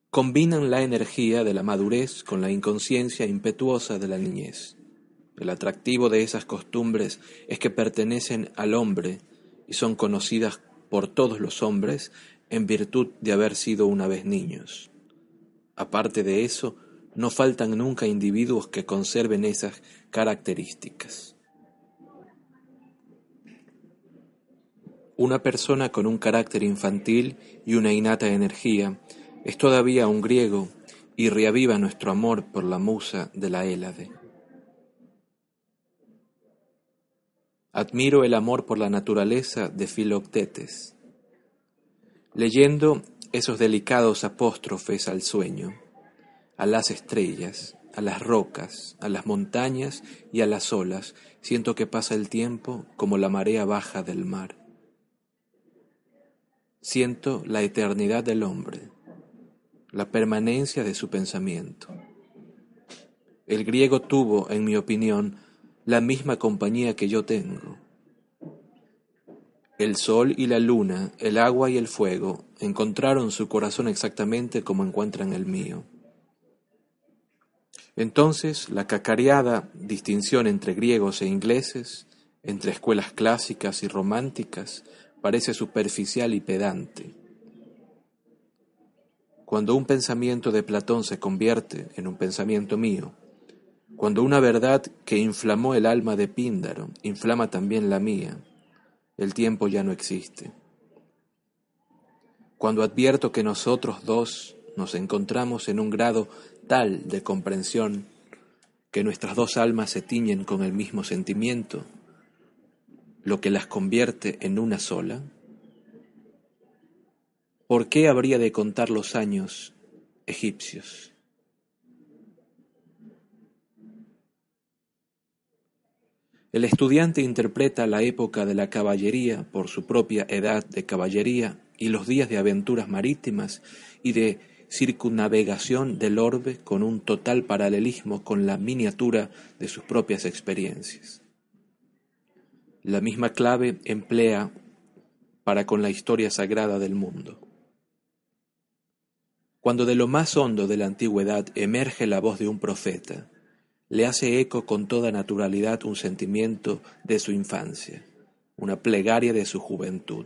Combinan la energía de la madurez con la inconsciencia impetuosa de la niñez. El atractivo de esas costumbres es que pertenecen al hombre y son conocidas por todos los hombres en virtud de haber sido una vez niños. Aparte de eso, no faltan nunca individuos que conserven esas características. Una persona con un carácter infantil y una innata energía es todavía un griego y reaviva nuestro amor por la musa de la Hélade. Admiro el amor por la naturaleza de Filoctetes, leyendo esos delicados apóstrofes al sueño a las estrellas, a las rocas, a las montañas y a las olas, siento que pasa el tiempo como la marea baja del mar. Siento la eternidad del hombre, la permanencia de su pensamiento. El griego tuvo, en mi opinión, la misma compañía que yo tengo. El sol y la luna, el agua y el fuego encontraron su corazón exactamente como encuentran el mío. Entonces, la cacareada distinción entre griegos e ingleses, entre escuelas clásicas y románticas, parece superficial y pedante. Cuando un pensamiento de Platón se convierte en un pensamiento mío, cuando una verdad que inflamó el alma de Píndaro inflama también la mía, el tiempo ya no existe. Cuando advierto que nosotros dos nos encontramos en un grado tal de comprensión que nuestras dos almas se tiñen con el mismo sentimiento, lo que las convierte en una sola? ¿Por qué habría de contar los años egipcios? El estudiante interpreta la época de la caballería por su propia edad de caballería y los días de aventuras marítimas y de circunnavegación del orbe con un total paralelismo con la miniatura de sus propias experiencias. La misma clave emplea para con la historia sagrada del mundo. Cuando de lo más hondo de la antigüedad emerge la voz de un profeta, le hace eco con toda naturalidad un sentimiento de su infancia, una plegaria de su juventud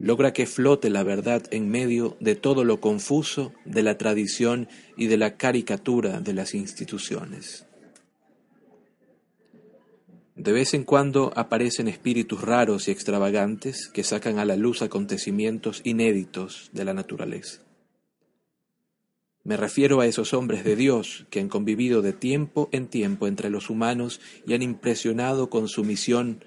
logra que flote la verdad en medio de todo lo confuso de la tradición y de la caricatura de las instituciones. De vez en cuando aparecen espíritus raros y extravagantes que sacan a la luz acontecimientos inéditos de la naturaleza. Me refiero a esos hombres de Dios que han convivido de tiempo en tiempo entre los humanos y han impresionado con su misión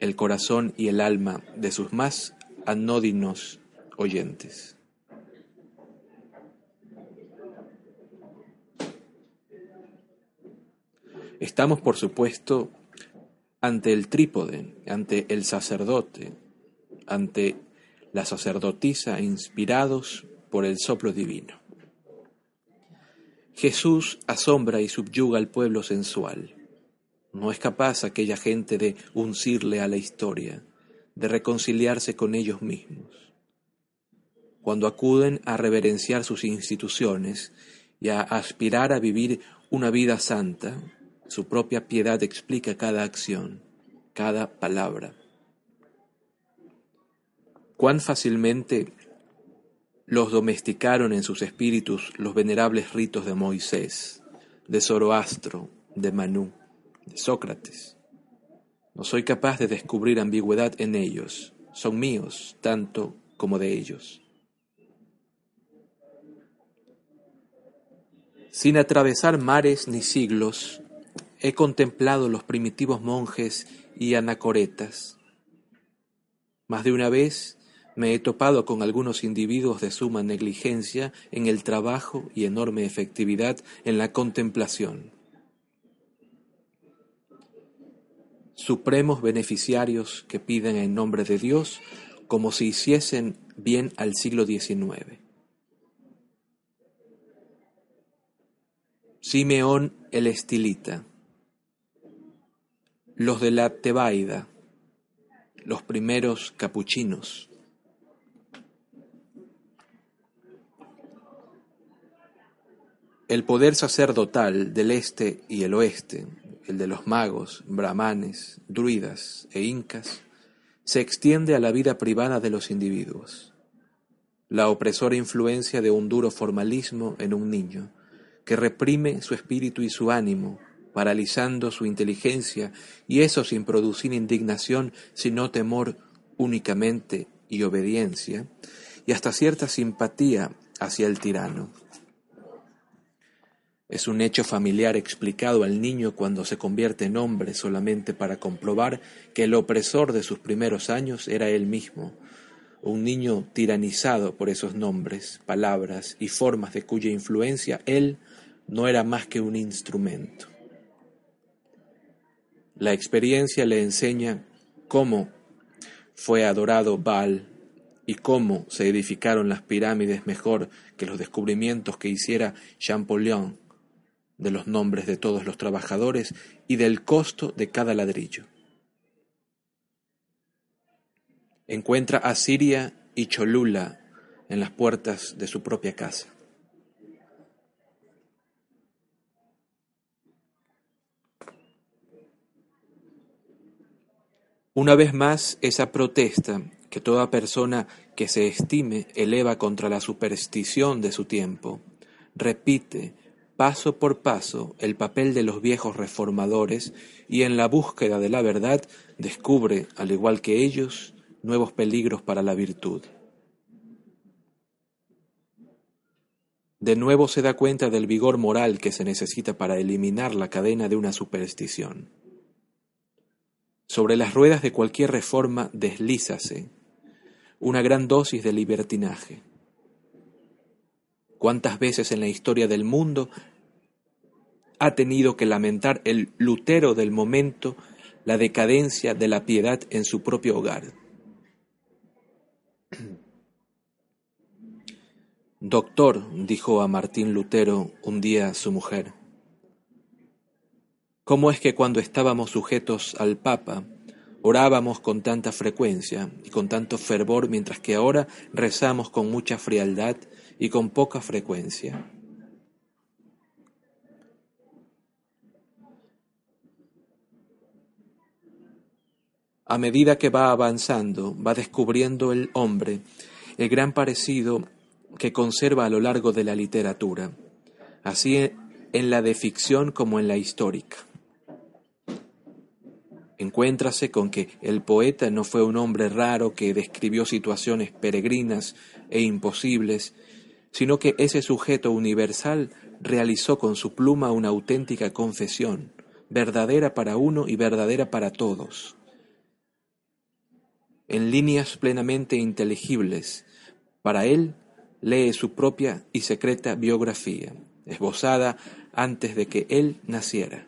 el corazón y el alma de sus más anódinos oyentes. Estamos, por supuesto, ante el trípode, ante el sacerdote, ante la sacerdotisa, inspirados por el soplo divino. Jesús asombra y subyuga al pueblo sensual. No es capaz aquella gente de uncirle a la historia, de reconciliarse con ellos mismos. Cuando acuden a reverenciar sus instituciones y a aspirar a vivir una vida santa, su propia piedad explica cada acción, cada palabra. Cuán fácilmente los domesticaron en sus espíritus los venerables ritos de Moisés, de Zoroastro, de Manú, de Sócrates. No soy capaz de descubrir ambigüedad en ellos. Son míos tanto como de ellos. Sin atravesar mares ni siglos, he contemplado los primitivos monjes y anacoretas. Más de una vez me he topado con algunos individuos de suma negligencia en el trabajo y enorme efectividad en la contemplación. Supremos beneficiarios que piden en nombre de Dios como si hiciesen bien al siglo XIX. Simeón el Estilita, los de la Tebaida, los primeros capuchinos. El poder sacerdotal del este y el oeste el de los magos, brahmanes, druidas e incas, se extiende a la vida privada de los individuos. La opresora influencia de un duro formalismo en un niño, que reprime su espíritu y su ánimo, paralizando su inteligencia, y eso sin producir indignación, sino temor únicamente y obediencia, y hasta cierta simpatía hacia el tirano. Es un hecho familiar explicado al niño cuando se convierte en hombre solamente para comprobar que el opresor de sus primeros años era él mismo, un niño tiranizado por esos nombres, palabras y formas de cuya influencia él no era más que un instrumento. La experiencia le enseña cómo fue adorado Baal y cómo se edificaron las pirámides mejor que los descubrimientos que hiciera Champollion de los nombres de todos los trabajadores y del costo de cada ladrillo. Encuentra a Siria y Cholula en las puertas de su propia casa. Una vez más, esa protesta que toda persona que se estime eleva contra la superstición de su tiempo, repite paso por paso el papel de los viejos reformadores y en la búsqueda de la verdad descubre, al igual que ellos, nuevos peligros para la virtud. De nuevo se da cuenta del vigor moral que se necesita para eliminar la cadena de una superstición. Sobre las ruedas de cualquier reforma deslízase una gran dosis de libertinaje ¿Cuántas veces en la historia del mundo ha tenido que lamentar el Lutero del momento la decadencia de la piedad en su propio hogar? Doctor, dijo a Martín Lutero un día su mujer, ¿cómo es que cuando estábamos sujetos al Papa orábamos con tanta frecuencia y con tanto fervor mientras que ahora rezamos con mucha frialdad y con poca frecuencia? A medida que va avanzando, va descubriendo el hombre el gran parecido que conserva a lo largo de la literatura, así en la de ficción como en la histórica. Encuéntrase con que el poeta no fue un hombre raro que describió situaciones peregrinas e imposibles, sino que ese sujeto universal realizó con su pluma una auténtica confesión, verdadera para uno y verdadera para todos. En líneas plenamente inteligibles, para él lee su propia y secreta biografía, esbozada antes de que él naciera.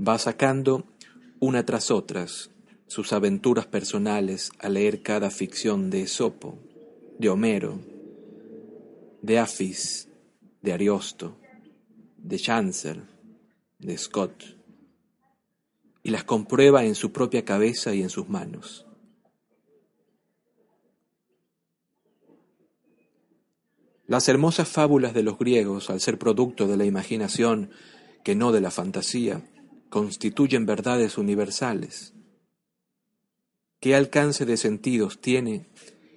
Va sacando una tras otras sus aventuras personales a leer cada ficción de Esopo, de Homero, de Afis, de Ariosto, de Chancer, de Scott y las comprueba en su propia cabeza y en sus manos. Las hermosas fábulas de los griegos, al ser producto de la imaginación que no de la fantasía, constituyen verdades universales. ¿Qué alcance de sentidos tiene,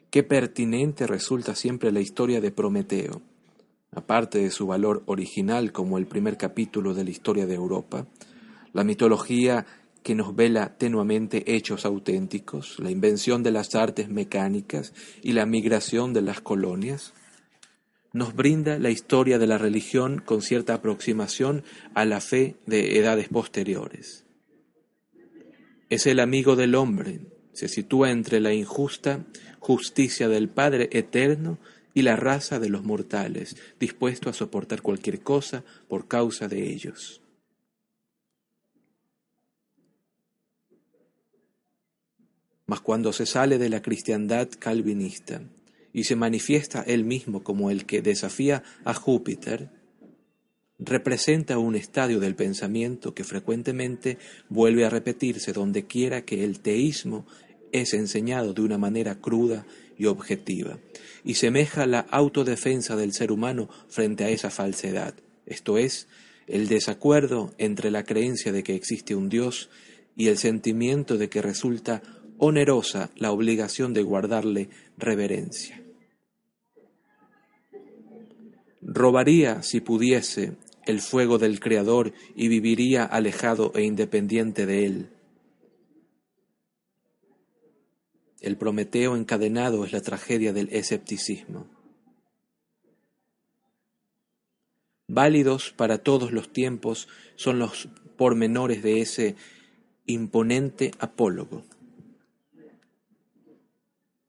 qué pertinente resulta siempre la historia de Prometeo? Aparte de su valor original como el primer capítulo de la historia de Europa, la mitología que nos vela tenuamente hechos auténticos, la invención de las artes mecánicas y la migración de las colonias, nos brinda la historia de la religión con cierta aproximación a la fe de edades posteriores. Es el amigo del hombre, se sitúa entre la injusta justicia del Padre eterno y la raza de los mortales, dispuesto a soportar cualquier cosa por causa de ellos. Mas cuando se sale de la cristiandad calvinista y se manifiesta él mismo como el que desafía a Júpiter, representa un estadio del pensamiento que frecuentemente vuelve a repetirse donde quiera que el teísmo es enseñado de una manera cruda y objetiva, y semeja la autodefensa del ser humano frente a esa falsedad, esto es, el desacuerdo entre la creencia de que existe un Dios y el sentimiento de que resulta onerosa la obligación de guardarle reverencia. Robaría, si pudiese, el fuego del Creador y viviría alejado e independiente de él El Prometeo encadenado es la tragedia del escepticismo. Válidos para todos los tiempos son los pormenores de ese imponente apólogo.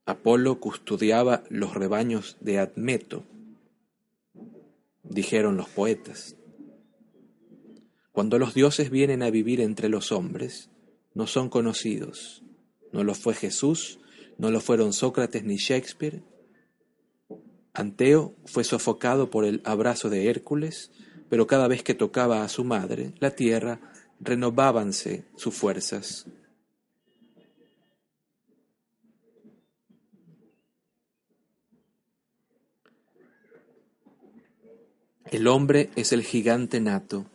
Apolo custodiaba los rebaños de Admeto, dijeron los poetas. Cuando los dioses vienen a vivir entre los hombres, no son conocidos. No lo fue Jesús, no lo fueron Sócrates ni Shakespeare. Anteo fue sofocado por el abrazo de Hércules, pero cada vez que tocaba a su madre, la tierra, renovábanse sus fuerzas. El hombre es el gigante nato,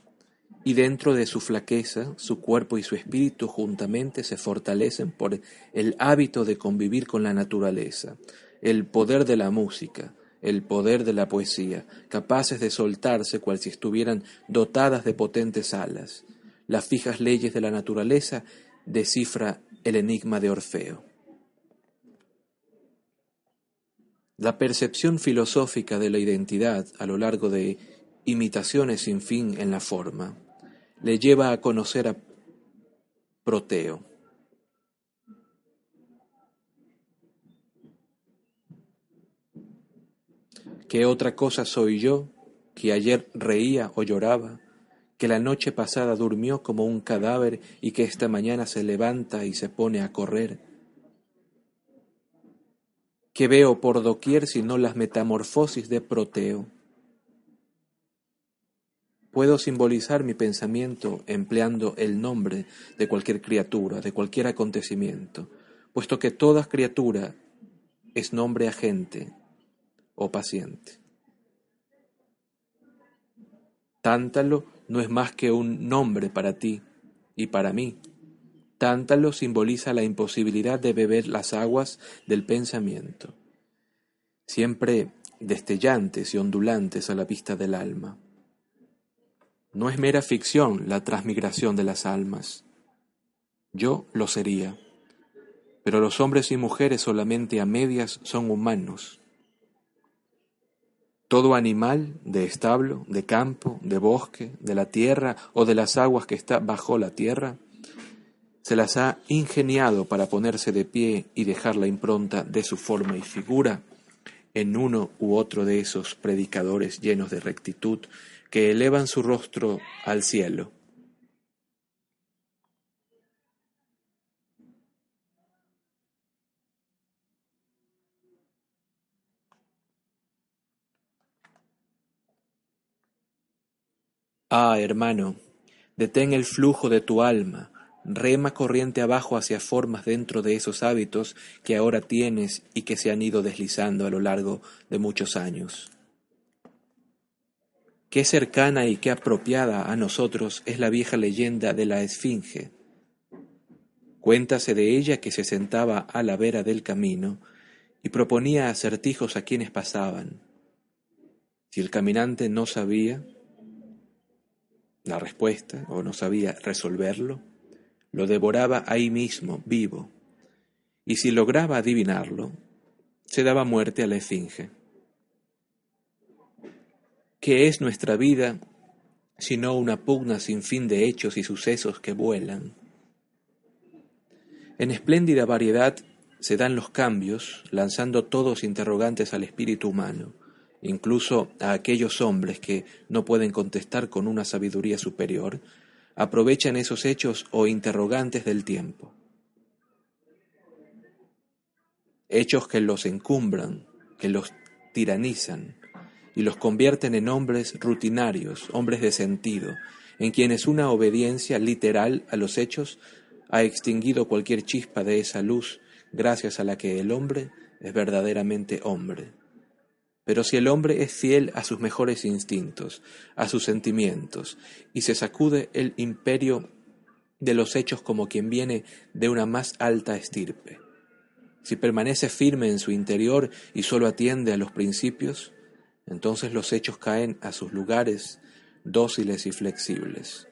y dentro de su flaqueza, su cuerpo y su espíritu juntamente se fortalecen por el hábito de convivir con la naturaleza, el poder de la música, el poder de la poesía, capaces de soltarse cual si estuvieran dotadas de potentes alas. Las fijas leyes de la naturaleza descifra el enigma de Orfeo. La percepción filosófica de la identidad a lo largo de imitaciones sin fin en la forma le lleva a conocer a Proteo. ¿Qué otra cosa soy yo que ayer reía o lloraba, que la noche pasada durmió como un cadáver y que esta mañana se levanta y se pone a correr? ¿Qué veo por doquier sino las metamorfosis de Proteo? Puedo simbolizar mi pensamiento empleando el nombre de cualquier criatura, de cualquier acontecimiento, puesto que toda criatura es nombre agente o paciente. Tántalo no es más que un nombre para ti y para mí. Tántalo simboliza la imposibilidad de beber las aguas del pensamiento, siempre destellantes y ondulantes a la vista del alma. No es mera ficción la transmigración de las almas. Yo lo sería, pero los hombres y mujeres solamente a medias son humanos. Todo animal de establo, de campo, de bosque, de la tierra o de las aguas que está bajo la tierra, se las ha ingeniado para ponerse de pie y dejar la impronta de su forma y figura en uno u otro de esos predicadores llenos de rectitud que elevan su rostro al cielo. Ah, hermano, detén el flujo de tu alma, rema corriente abajo hacia formas dentro de esos hábitos que ahora tienes y que se han ido deslizando a lo largo de muchos años. Qué cercana y qué apropiada a nosotros es la vieja leyenda de la Esfinge. Cuéntase de ella que se sentaba a la vera del camino y proponía acertijos a quienes pasaban. Si el caminante no sabía la respuesta o no sabía resolverlo, lo devoraba ahí mismo, vivo, y si lograba adivinarlo, se daba muerte a la esfinge. ¿Qué es nuestra vida sino una pugna sin fin de hechos y sucesos que vuelan? En espléndida variedad se dan los cambios, lanzando todos interrogantes al espíritu humano, incluso a aquellos hombres que no pueden contestar con una sabiduría superior, aprovechan esos hechos o interrogantes del tiempo. Hechos que los encumbran, que los tiranizan, y los convierten en hombres rutinarios, hombres de sentido, en quienes una obediencia literal a los hechos ha extinguido cualquier chispa de esa luz gracias a la que el hombre es verdaderamente hombre. Pero si el hombre es fiel a sus mejores instintos, a sus sentimientos, y se sacude el imperio de los hechos como quien viene de una más alta estirpe, si permanece firme en su interior y sólo atiende a los principios, entonces los hechos caen a sus lugares dóciles y flexibles.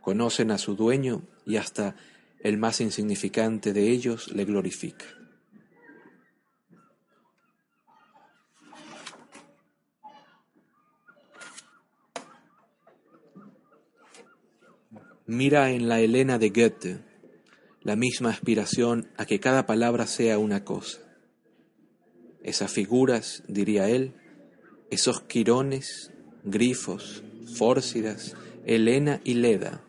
Conocen a su dueño y hasta el más insignificante de ellos le glorifica. Mira en la Helena de Goethe la misma aspiración a que cada palabra sea una cosa. Esas figuras, diría él, esos quirones, grifos, fórcidas, Helena y Leda,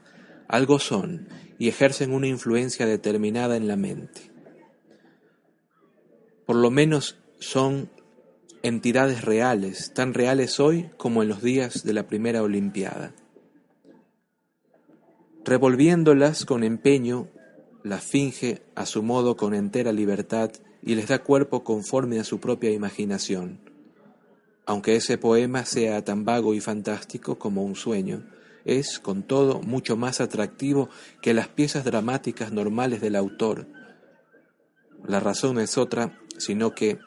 algo son y ejercen una influencia determinada en la mente. Por lo menos son entidades reales, tan reales hoy como en los días de la primera Olimpiada. Revolviéndolas con empeño, las finge a su modo con entera libertad y les da cuerpo conforme a su propia imaginación aunque ese poema sea tan vago y fantástico como un sueño, es, con todo, mucho más atractivo que las piezas dramáticas normales del autor. La razón es otra, sino que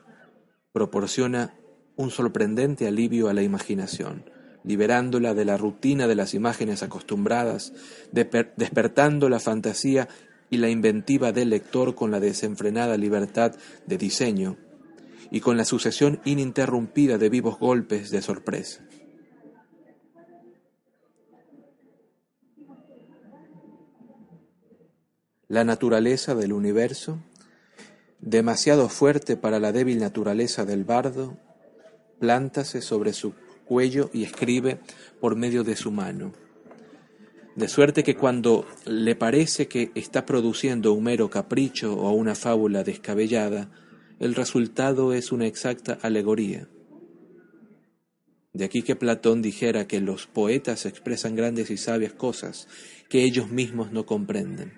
proporciona un sorprendente alivio a la imaginación, liberándola de la rutina de las imágenes acostumbradas, despertando la fantasía y la inventiva del lector con la desenfrenada libertad de diseño y con la sucesión ininterrumpida de vivos golpes de sorpresa. La naturaleza del universo, demasiado fuerte para la débil naturaleza del bardo, plántase sobre su cuello y escribe por medio de su mano. De suerte que cuando le parece que está produciendo un mero capricho o una fábula descabellada, el resultado es una exacta alegoría. De aquí que Platón dijera que los poetas expresan grandes y sabias cosas que ellos mismos no comprenden.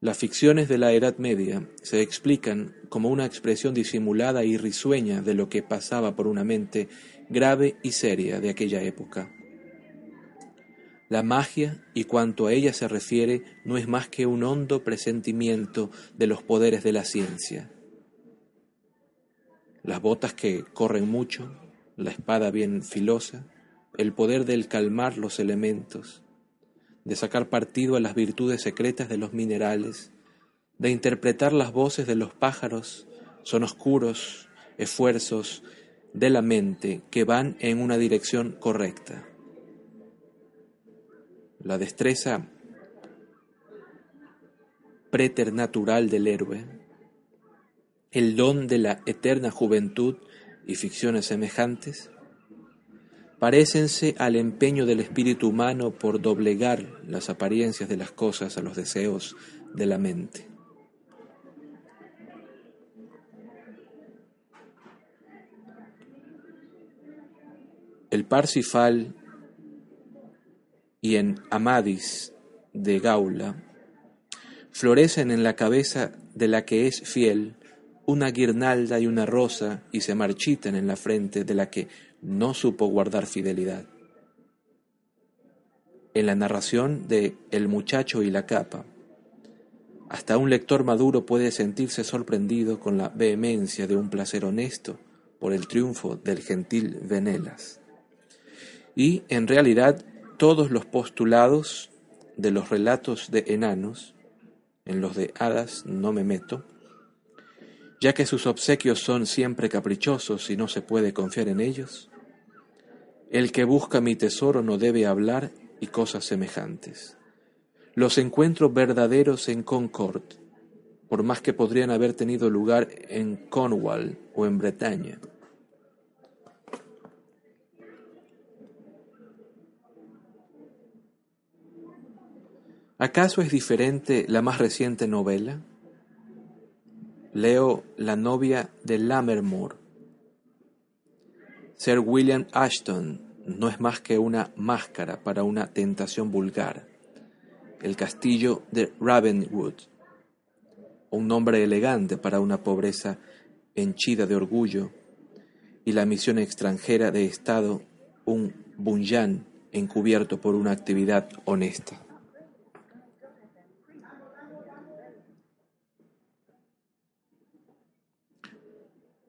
Las ficciones de la Edad Media se explican como una expresión disimulada y risueña de lo que pasaba por una mente grave y seria de aquella época. La magia y cuanto a ella se refiere no es más que un hondo presentimiento de los poderes de la ciencia. Las botas que corren mucho, la espada bien filosa, el poder del calmar los elementos, de sacar partido a las virtudes secretas de los minerales, de interpretar las voces de los pájaros, son oscuros esfuerzos de la mente que van en una dirección correcta. La destreza preternatural del héroe, el don de la eterna juventud y ficciones semejantes, parécense al empeño del espíritu humano por doblegar las apariencias de las cosas a los deseos de la mente. El Parsifal y en Amadis de Gaula florecen en la cabeza de la que es fiel una guirnalda y una rosa y se marchitan en la frente de la que no supo guardar fidelidad. En la narración de El muchacho y la capa, hasta un lector maduro puede sentirse sorprendido con la vehemencia de un placer honesto por el triunfo del gentil Venelas. Y, en realidad, todos los postulados de los relatos de enanos, en los de hadas no me meto, ya que sus obsequios son siempre caprichosos y no se puede confiar en ellos? El que busca mi tesoro no debe hablar y cosas semejantes. Los encuentros verdaderos en Concord, por más que podrían haber tenido lugar en Cornwall o en Bretaña. ¿Acaso es diferente la más reciente novela? Leo La novia de Lammermoor. Sir William Ashton no es más que una máscara para una tentación vulgar. El castillo de Ravenwood. Un nombre elegante para una pobreza henchida de orgullo. Y la misión extranjera de Estado, un bunyan encubierto por una actividad honesta.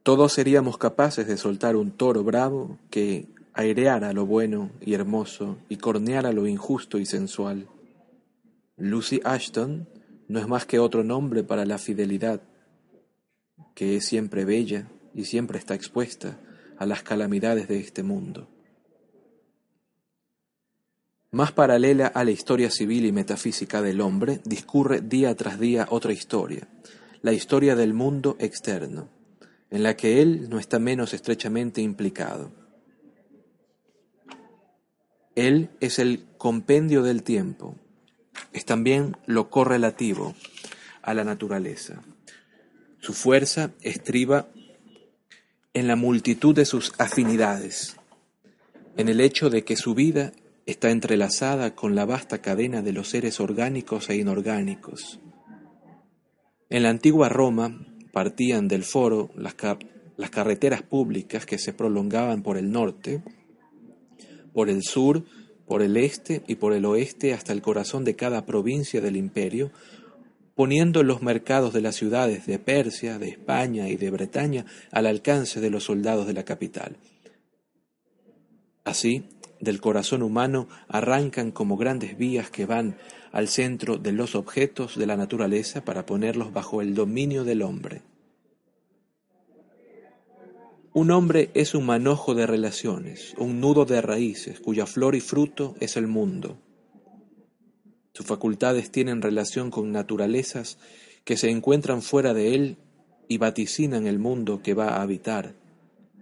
Todos seríamos capaces de soltar un toro bravo que aireara lo bueno y hermoso y corneara lo injusto y sensual. Lucy Ashton no es más que otro nombre para la fidelidad, que es siempre bella y siempre está expuesta a las calamidades de este mundo. Más paralela a la historia civil y metafísica del hombre, discurre día tras día otra historia, la historia del mundo externo en la que Él no está menos estrechamente implicado. Él es el compendio del tiempo, es también lo correlativo a la naturaleza. Su fuerza estriba en la multitud de sus afinidades, en el hecho de que su vida está entrelazada con la vasta cadena de los seres orgánicos e inorgánicos. En la antigua Roma, partían del foro las, carreteras públicas que se prolongaban por el norte, por el sur, por el este y por el oeste hasta el corazón de cada provincia del imperio, poniendo los mercados de las ciudades de Persia, de España y de Bretaña al alcance de los soldados de la capital. Así, del corazón humano arrancan como grandes vías que van al centro de los objetos de la naturaleza para ponerlos bajo el dominio del hombre. Un hombre es un manojo de relaciones, un nudo de raíces, cuya flor y fruto es el mundo. Sus facultades tienen relación con naturalezas que se encuentran fuera de él y vaticinan el mundo que va a habitar.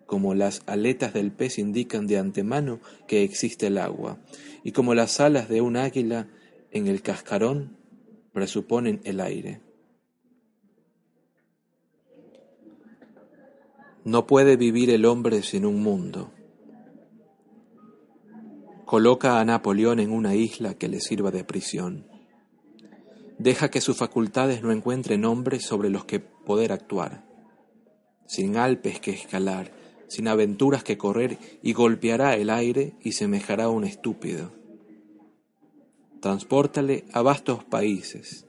como las aletas del pez indican de antemano que existe el agua, y como las alas de un águila en el cascarón presuponen el aire. No puede vivir el hombre sin un mundo. Coloca a Napoleón en una isla que le sirva de prisión. Deja que sus facultades no encuentren hombres sobre los que poder actuar. Sin Alpes que escalar, sin aventuras que correr, y golpeará el aire y semejará a un estúpido. Transpórtale a vastos países,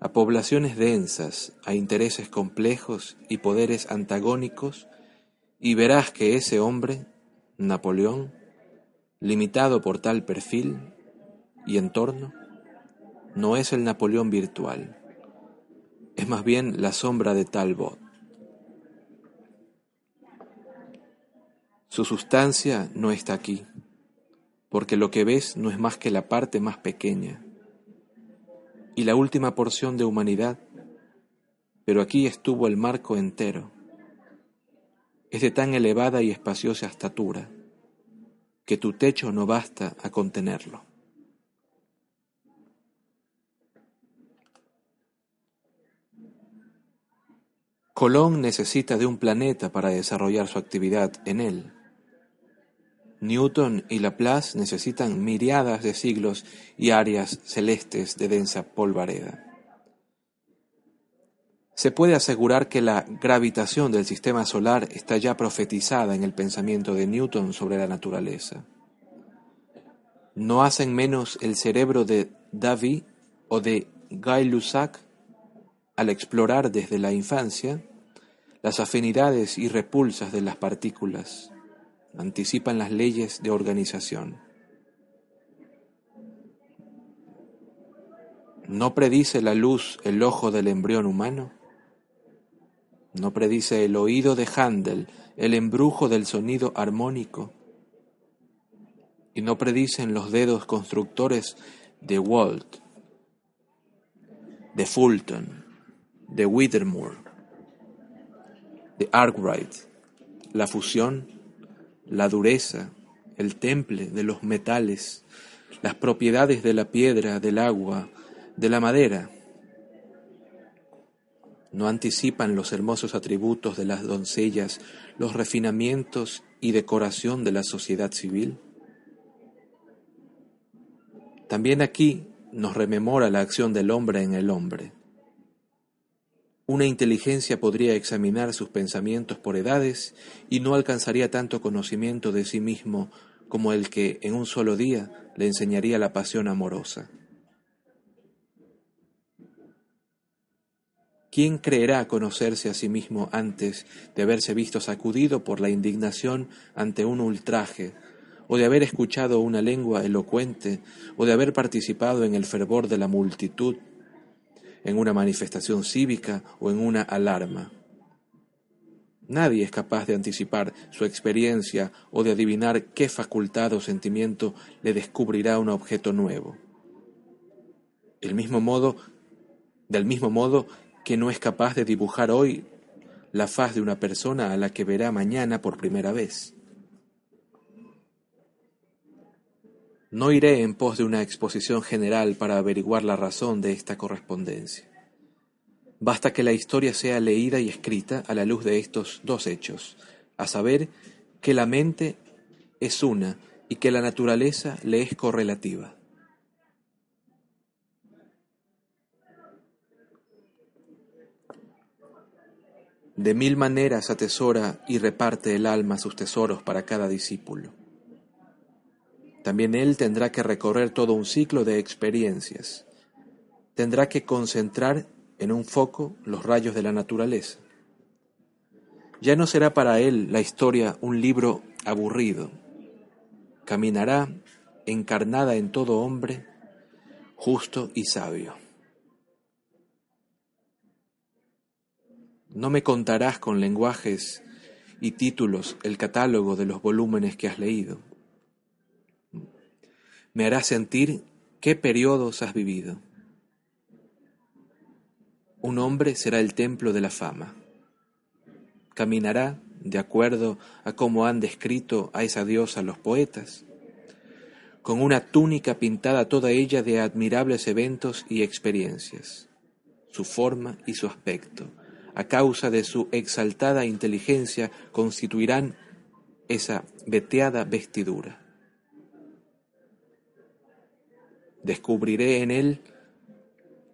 a poblaciones densas, a intereses complejos y poderes antagónicos, y verás que ese hombre, Napoleón, limitado por tal perfil y entorno, no es el Napoleón virtual, es más bien la sombra de tal voz. Su sustancia no está aquí, porque lo que ves no es más que la parte más pequeña, y la última porción de humanidad, pero aquí estuvo el marco entero. Es de tan elevada y espaciosa estatura que tu techo no basta a contenerlo. Colón necesita de un planeta para desarrollar su actividad en él. Newton y Laplace necesitan miriadas de siglos y áreas celestes de densa polvareda. Se puede asegurar que la gravitación del sistema solar está ya profetizada en el pensamiento de Newton sobre la naturaleza. No hacen menos el cerebro de Davy o de Guy Lussac al explorar desde la infancia las afinidades y repulsas de las partículas anticipan las leyes de organización. ¿No predice la luz el ojo del embrión humano? ¿No predice el oído de Handel el embrujo del sonido armónico? ¿Y no predicen los dedos constructores de Walt, de Fulton, de Whittemore, de Arkwright, la fusión la dureza, el temple de los metales, las propiedades de la piedra, del agua, de la madera. No anticipan los hermosos atributos de las doncellas, los refinamientos y decoración de la sociedad civil. También aquí nos rememora la acción del hombre en el hombre una inteligencia podría examinar sus pensamientos por edades y no alcanzaría tanto conocimiento de sí mismo como el que en un solo día le enseñaría la pasión amorosa. ¿Quién creerá conocerse a sí mismo antes de haberse visto sacudido por la indignación ante un ultraje, o de haber escuchado una lengua elocuente, o de haber participado en el fervor de la multitud en una manifestación cívica o en una alarma. Nadie es capaz de anticipar su experiencia o de adivinar qué facultad o sentimiento le descubrirá un objeto nuevo. Del mismo modo que no es capaz de dibujar hoy la faz de una persona a la que verá mañana por primera vez. No iré en pos de una exposición general para averiguar la razón de esta correspondencia. Basta que la historia sea leída y escrita a la luz de estos dos hechos, a saber, que la mente es una y que la naturaleza le es correlativa. De mil maneras atesora y reparte el alma sus tesoros para cada discípulo. También él tendrá que recorrer todo un ciclo de experiencias. Tendrá que concentrar en un foco los rayos de la naturaleza. Ya no será para él la historia un libro aburrido. Caminará encarnada en todo hombre, justo y sabio. No me contarás con lenguajes y títulos el catálogo de los volúmenes que has leído me hará sentir qué periodos has vivido. Un hombre será el templo de la fama. Caminará de acuerdo a cómo han descrito a esa diosa los poetas, con una túnica pintada toda ella de admirables eventos y experiencias, su forma y su aspecto, a causa de su exaltada inteligencia, constituirán esa veteada vestidura. Descubriré en él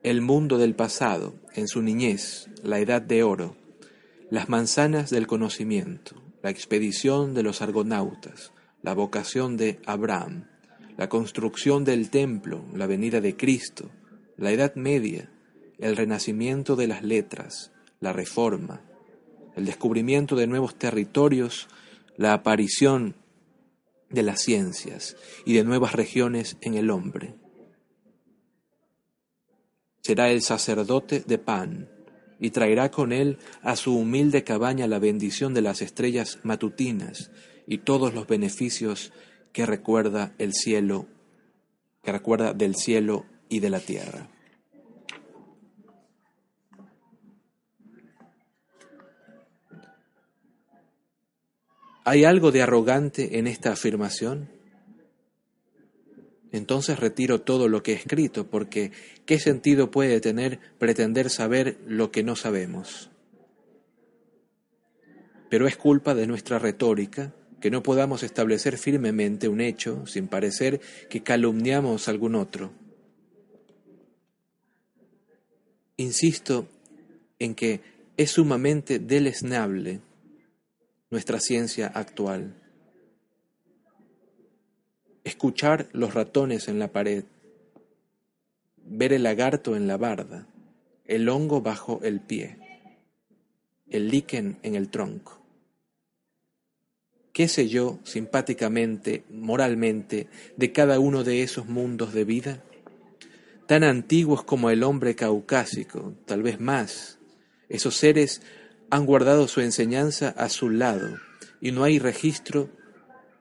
el mundo del pasado, en su niñez, la edad de oro, las manzanas del conocimiento, la expedición de los argonautas, la vocación de Abraham, la construcción del templo, la venida de Cristo, la Edad Media, el renacimiento de las letras, la reforma, el descubrimiento de nuevos territorios, la aparición de las ciencias y de nuevas regiones en el hombre. Será el sacerdote de pan, y traerá con él a su humilde cabaña la bendición de las estrellas matutinas y todos los beneficios que recuerda el cielo, que recuerda del cielo y de la tierra. ¿Hay algo de arrogante en esta afirmación? Entonces retiro todo lo que he escrito, porque ¿qué sentido puede tener pretender saber lo que no sabemos? Pero es culpa de nuestra retórica que no podamos establecer firmemente un hecho sin parecer que calumniamos a algún otro. Insisto en que es sumamente deleznable nuestra ciencia actual escuchar los ratones en la pared, ver el lagarto en la barda, el hongo bajo el pie, el líquen en el tronco. ¿Qué sé yo, simpáticamente, moralmente, de cada uno de esos mundos de vida? Tan antiguos como el hombre caucásico, tal vez más. Esos seres han guardado su enseñanza a su lado y no hay registro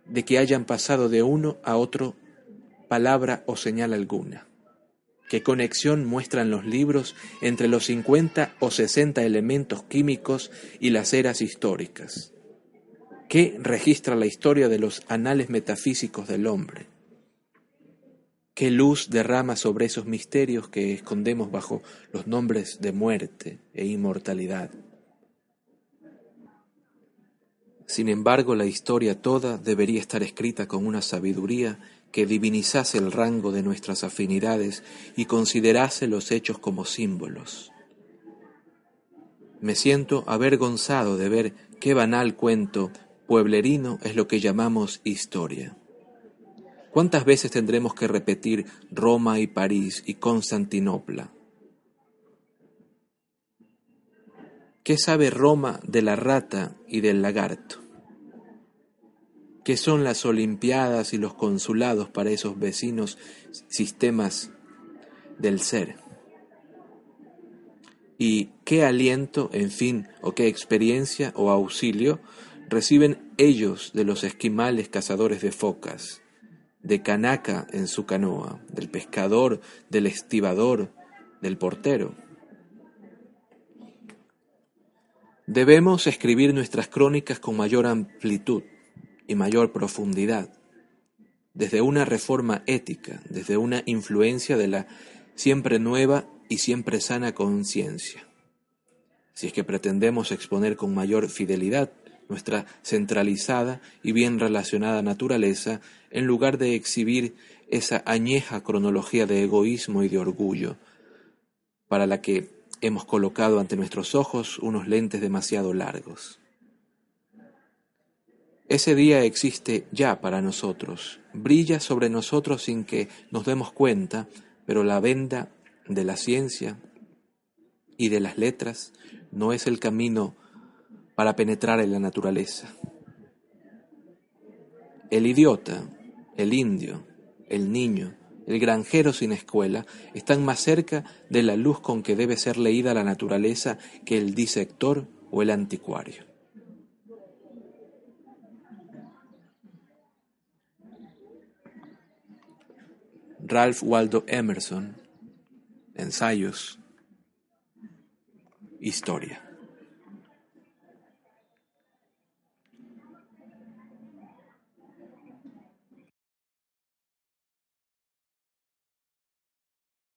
de que hayan pasado de uno a otro palabra o señal alguna. ¿Qué conexión muestran los libros entre los 50 o 60 elementos químicos y las eras históricas? ¿Qué registra la historia de los anales metafísicos del hombre? ¿Qué luz derrama sobre esos misterios que escondemos bajo los nombres de muerte e inmortalidad? Sin embargo, la historia toda debería estar escrita con una sabiduría que divinizase el rango de nuestras afinidades y considerase los hechos como símbolos. Me siento avergonzado de ver qué banal cuento pueblerino es lo que llamamos historia. ¿Cuántas veces tendremos que repetir Roma y París y Constantinopla? ¿Qué sabe Roma de la rata y del lagarto? ¿Qué son las Olimpiadas y los consulados para esos vecinos sistemas del ser? ¿Y qué aliento, en fin, o qué experiencia o auxilio reciben ellos de los esquimales cazadores de focas, de canaca en su canoa, del pescador, del estibador, del portero? Debemos escribir nuestras crónicas con mayor amplitud y mayor profundidad, desde una reforma ética, desde una influencia de la siempre nueva y siempre sana conciencia. Si es que pretendemos exponer con mayor fidelidad nuestra centralizada y bien relacionada naturaleza, en lugar de exhibir esa añeja cronología de egoísmo y de orgullo, para la que hemos colocado ante nuestros ojos unos lentes demasiado largos. Ese día existe ya para nosotros, brilla sobre nosotros sin que nos demos cuenta, pero la venda de la ciencia y de las letras no es el camino para penetrar en la naturaleza. El idiota, el indio, el niño, el granjero sin escuela, están más cerca de la luz con que debe ser leída la naturaleza que el disector o el anticuario. Ralph Waldo Emerson, Ensayos, Historia.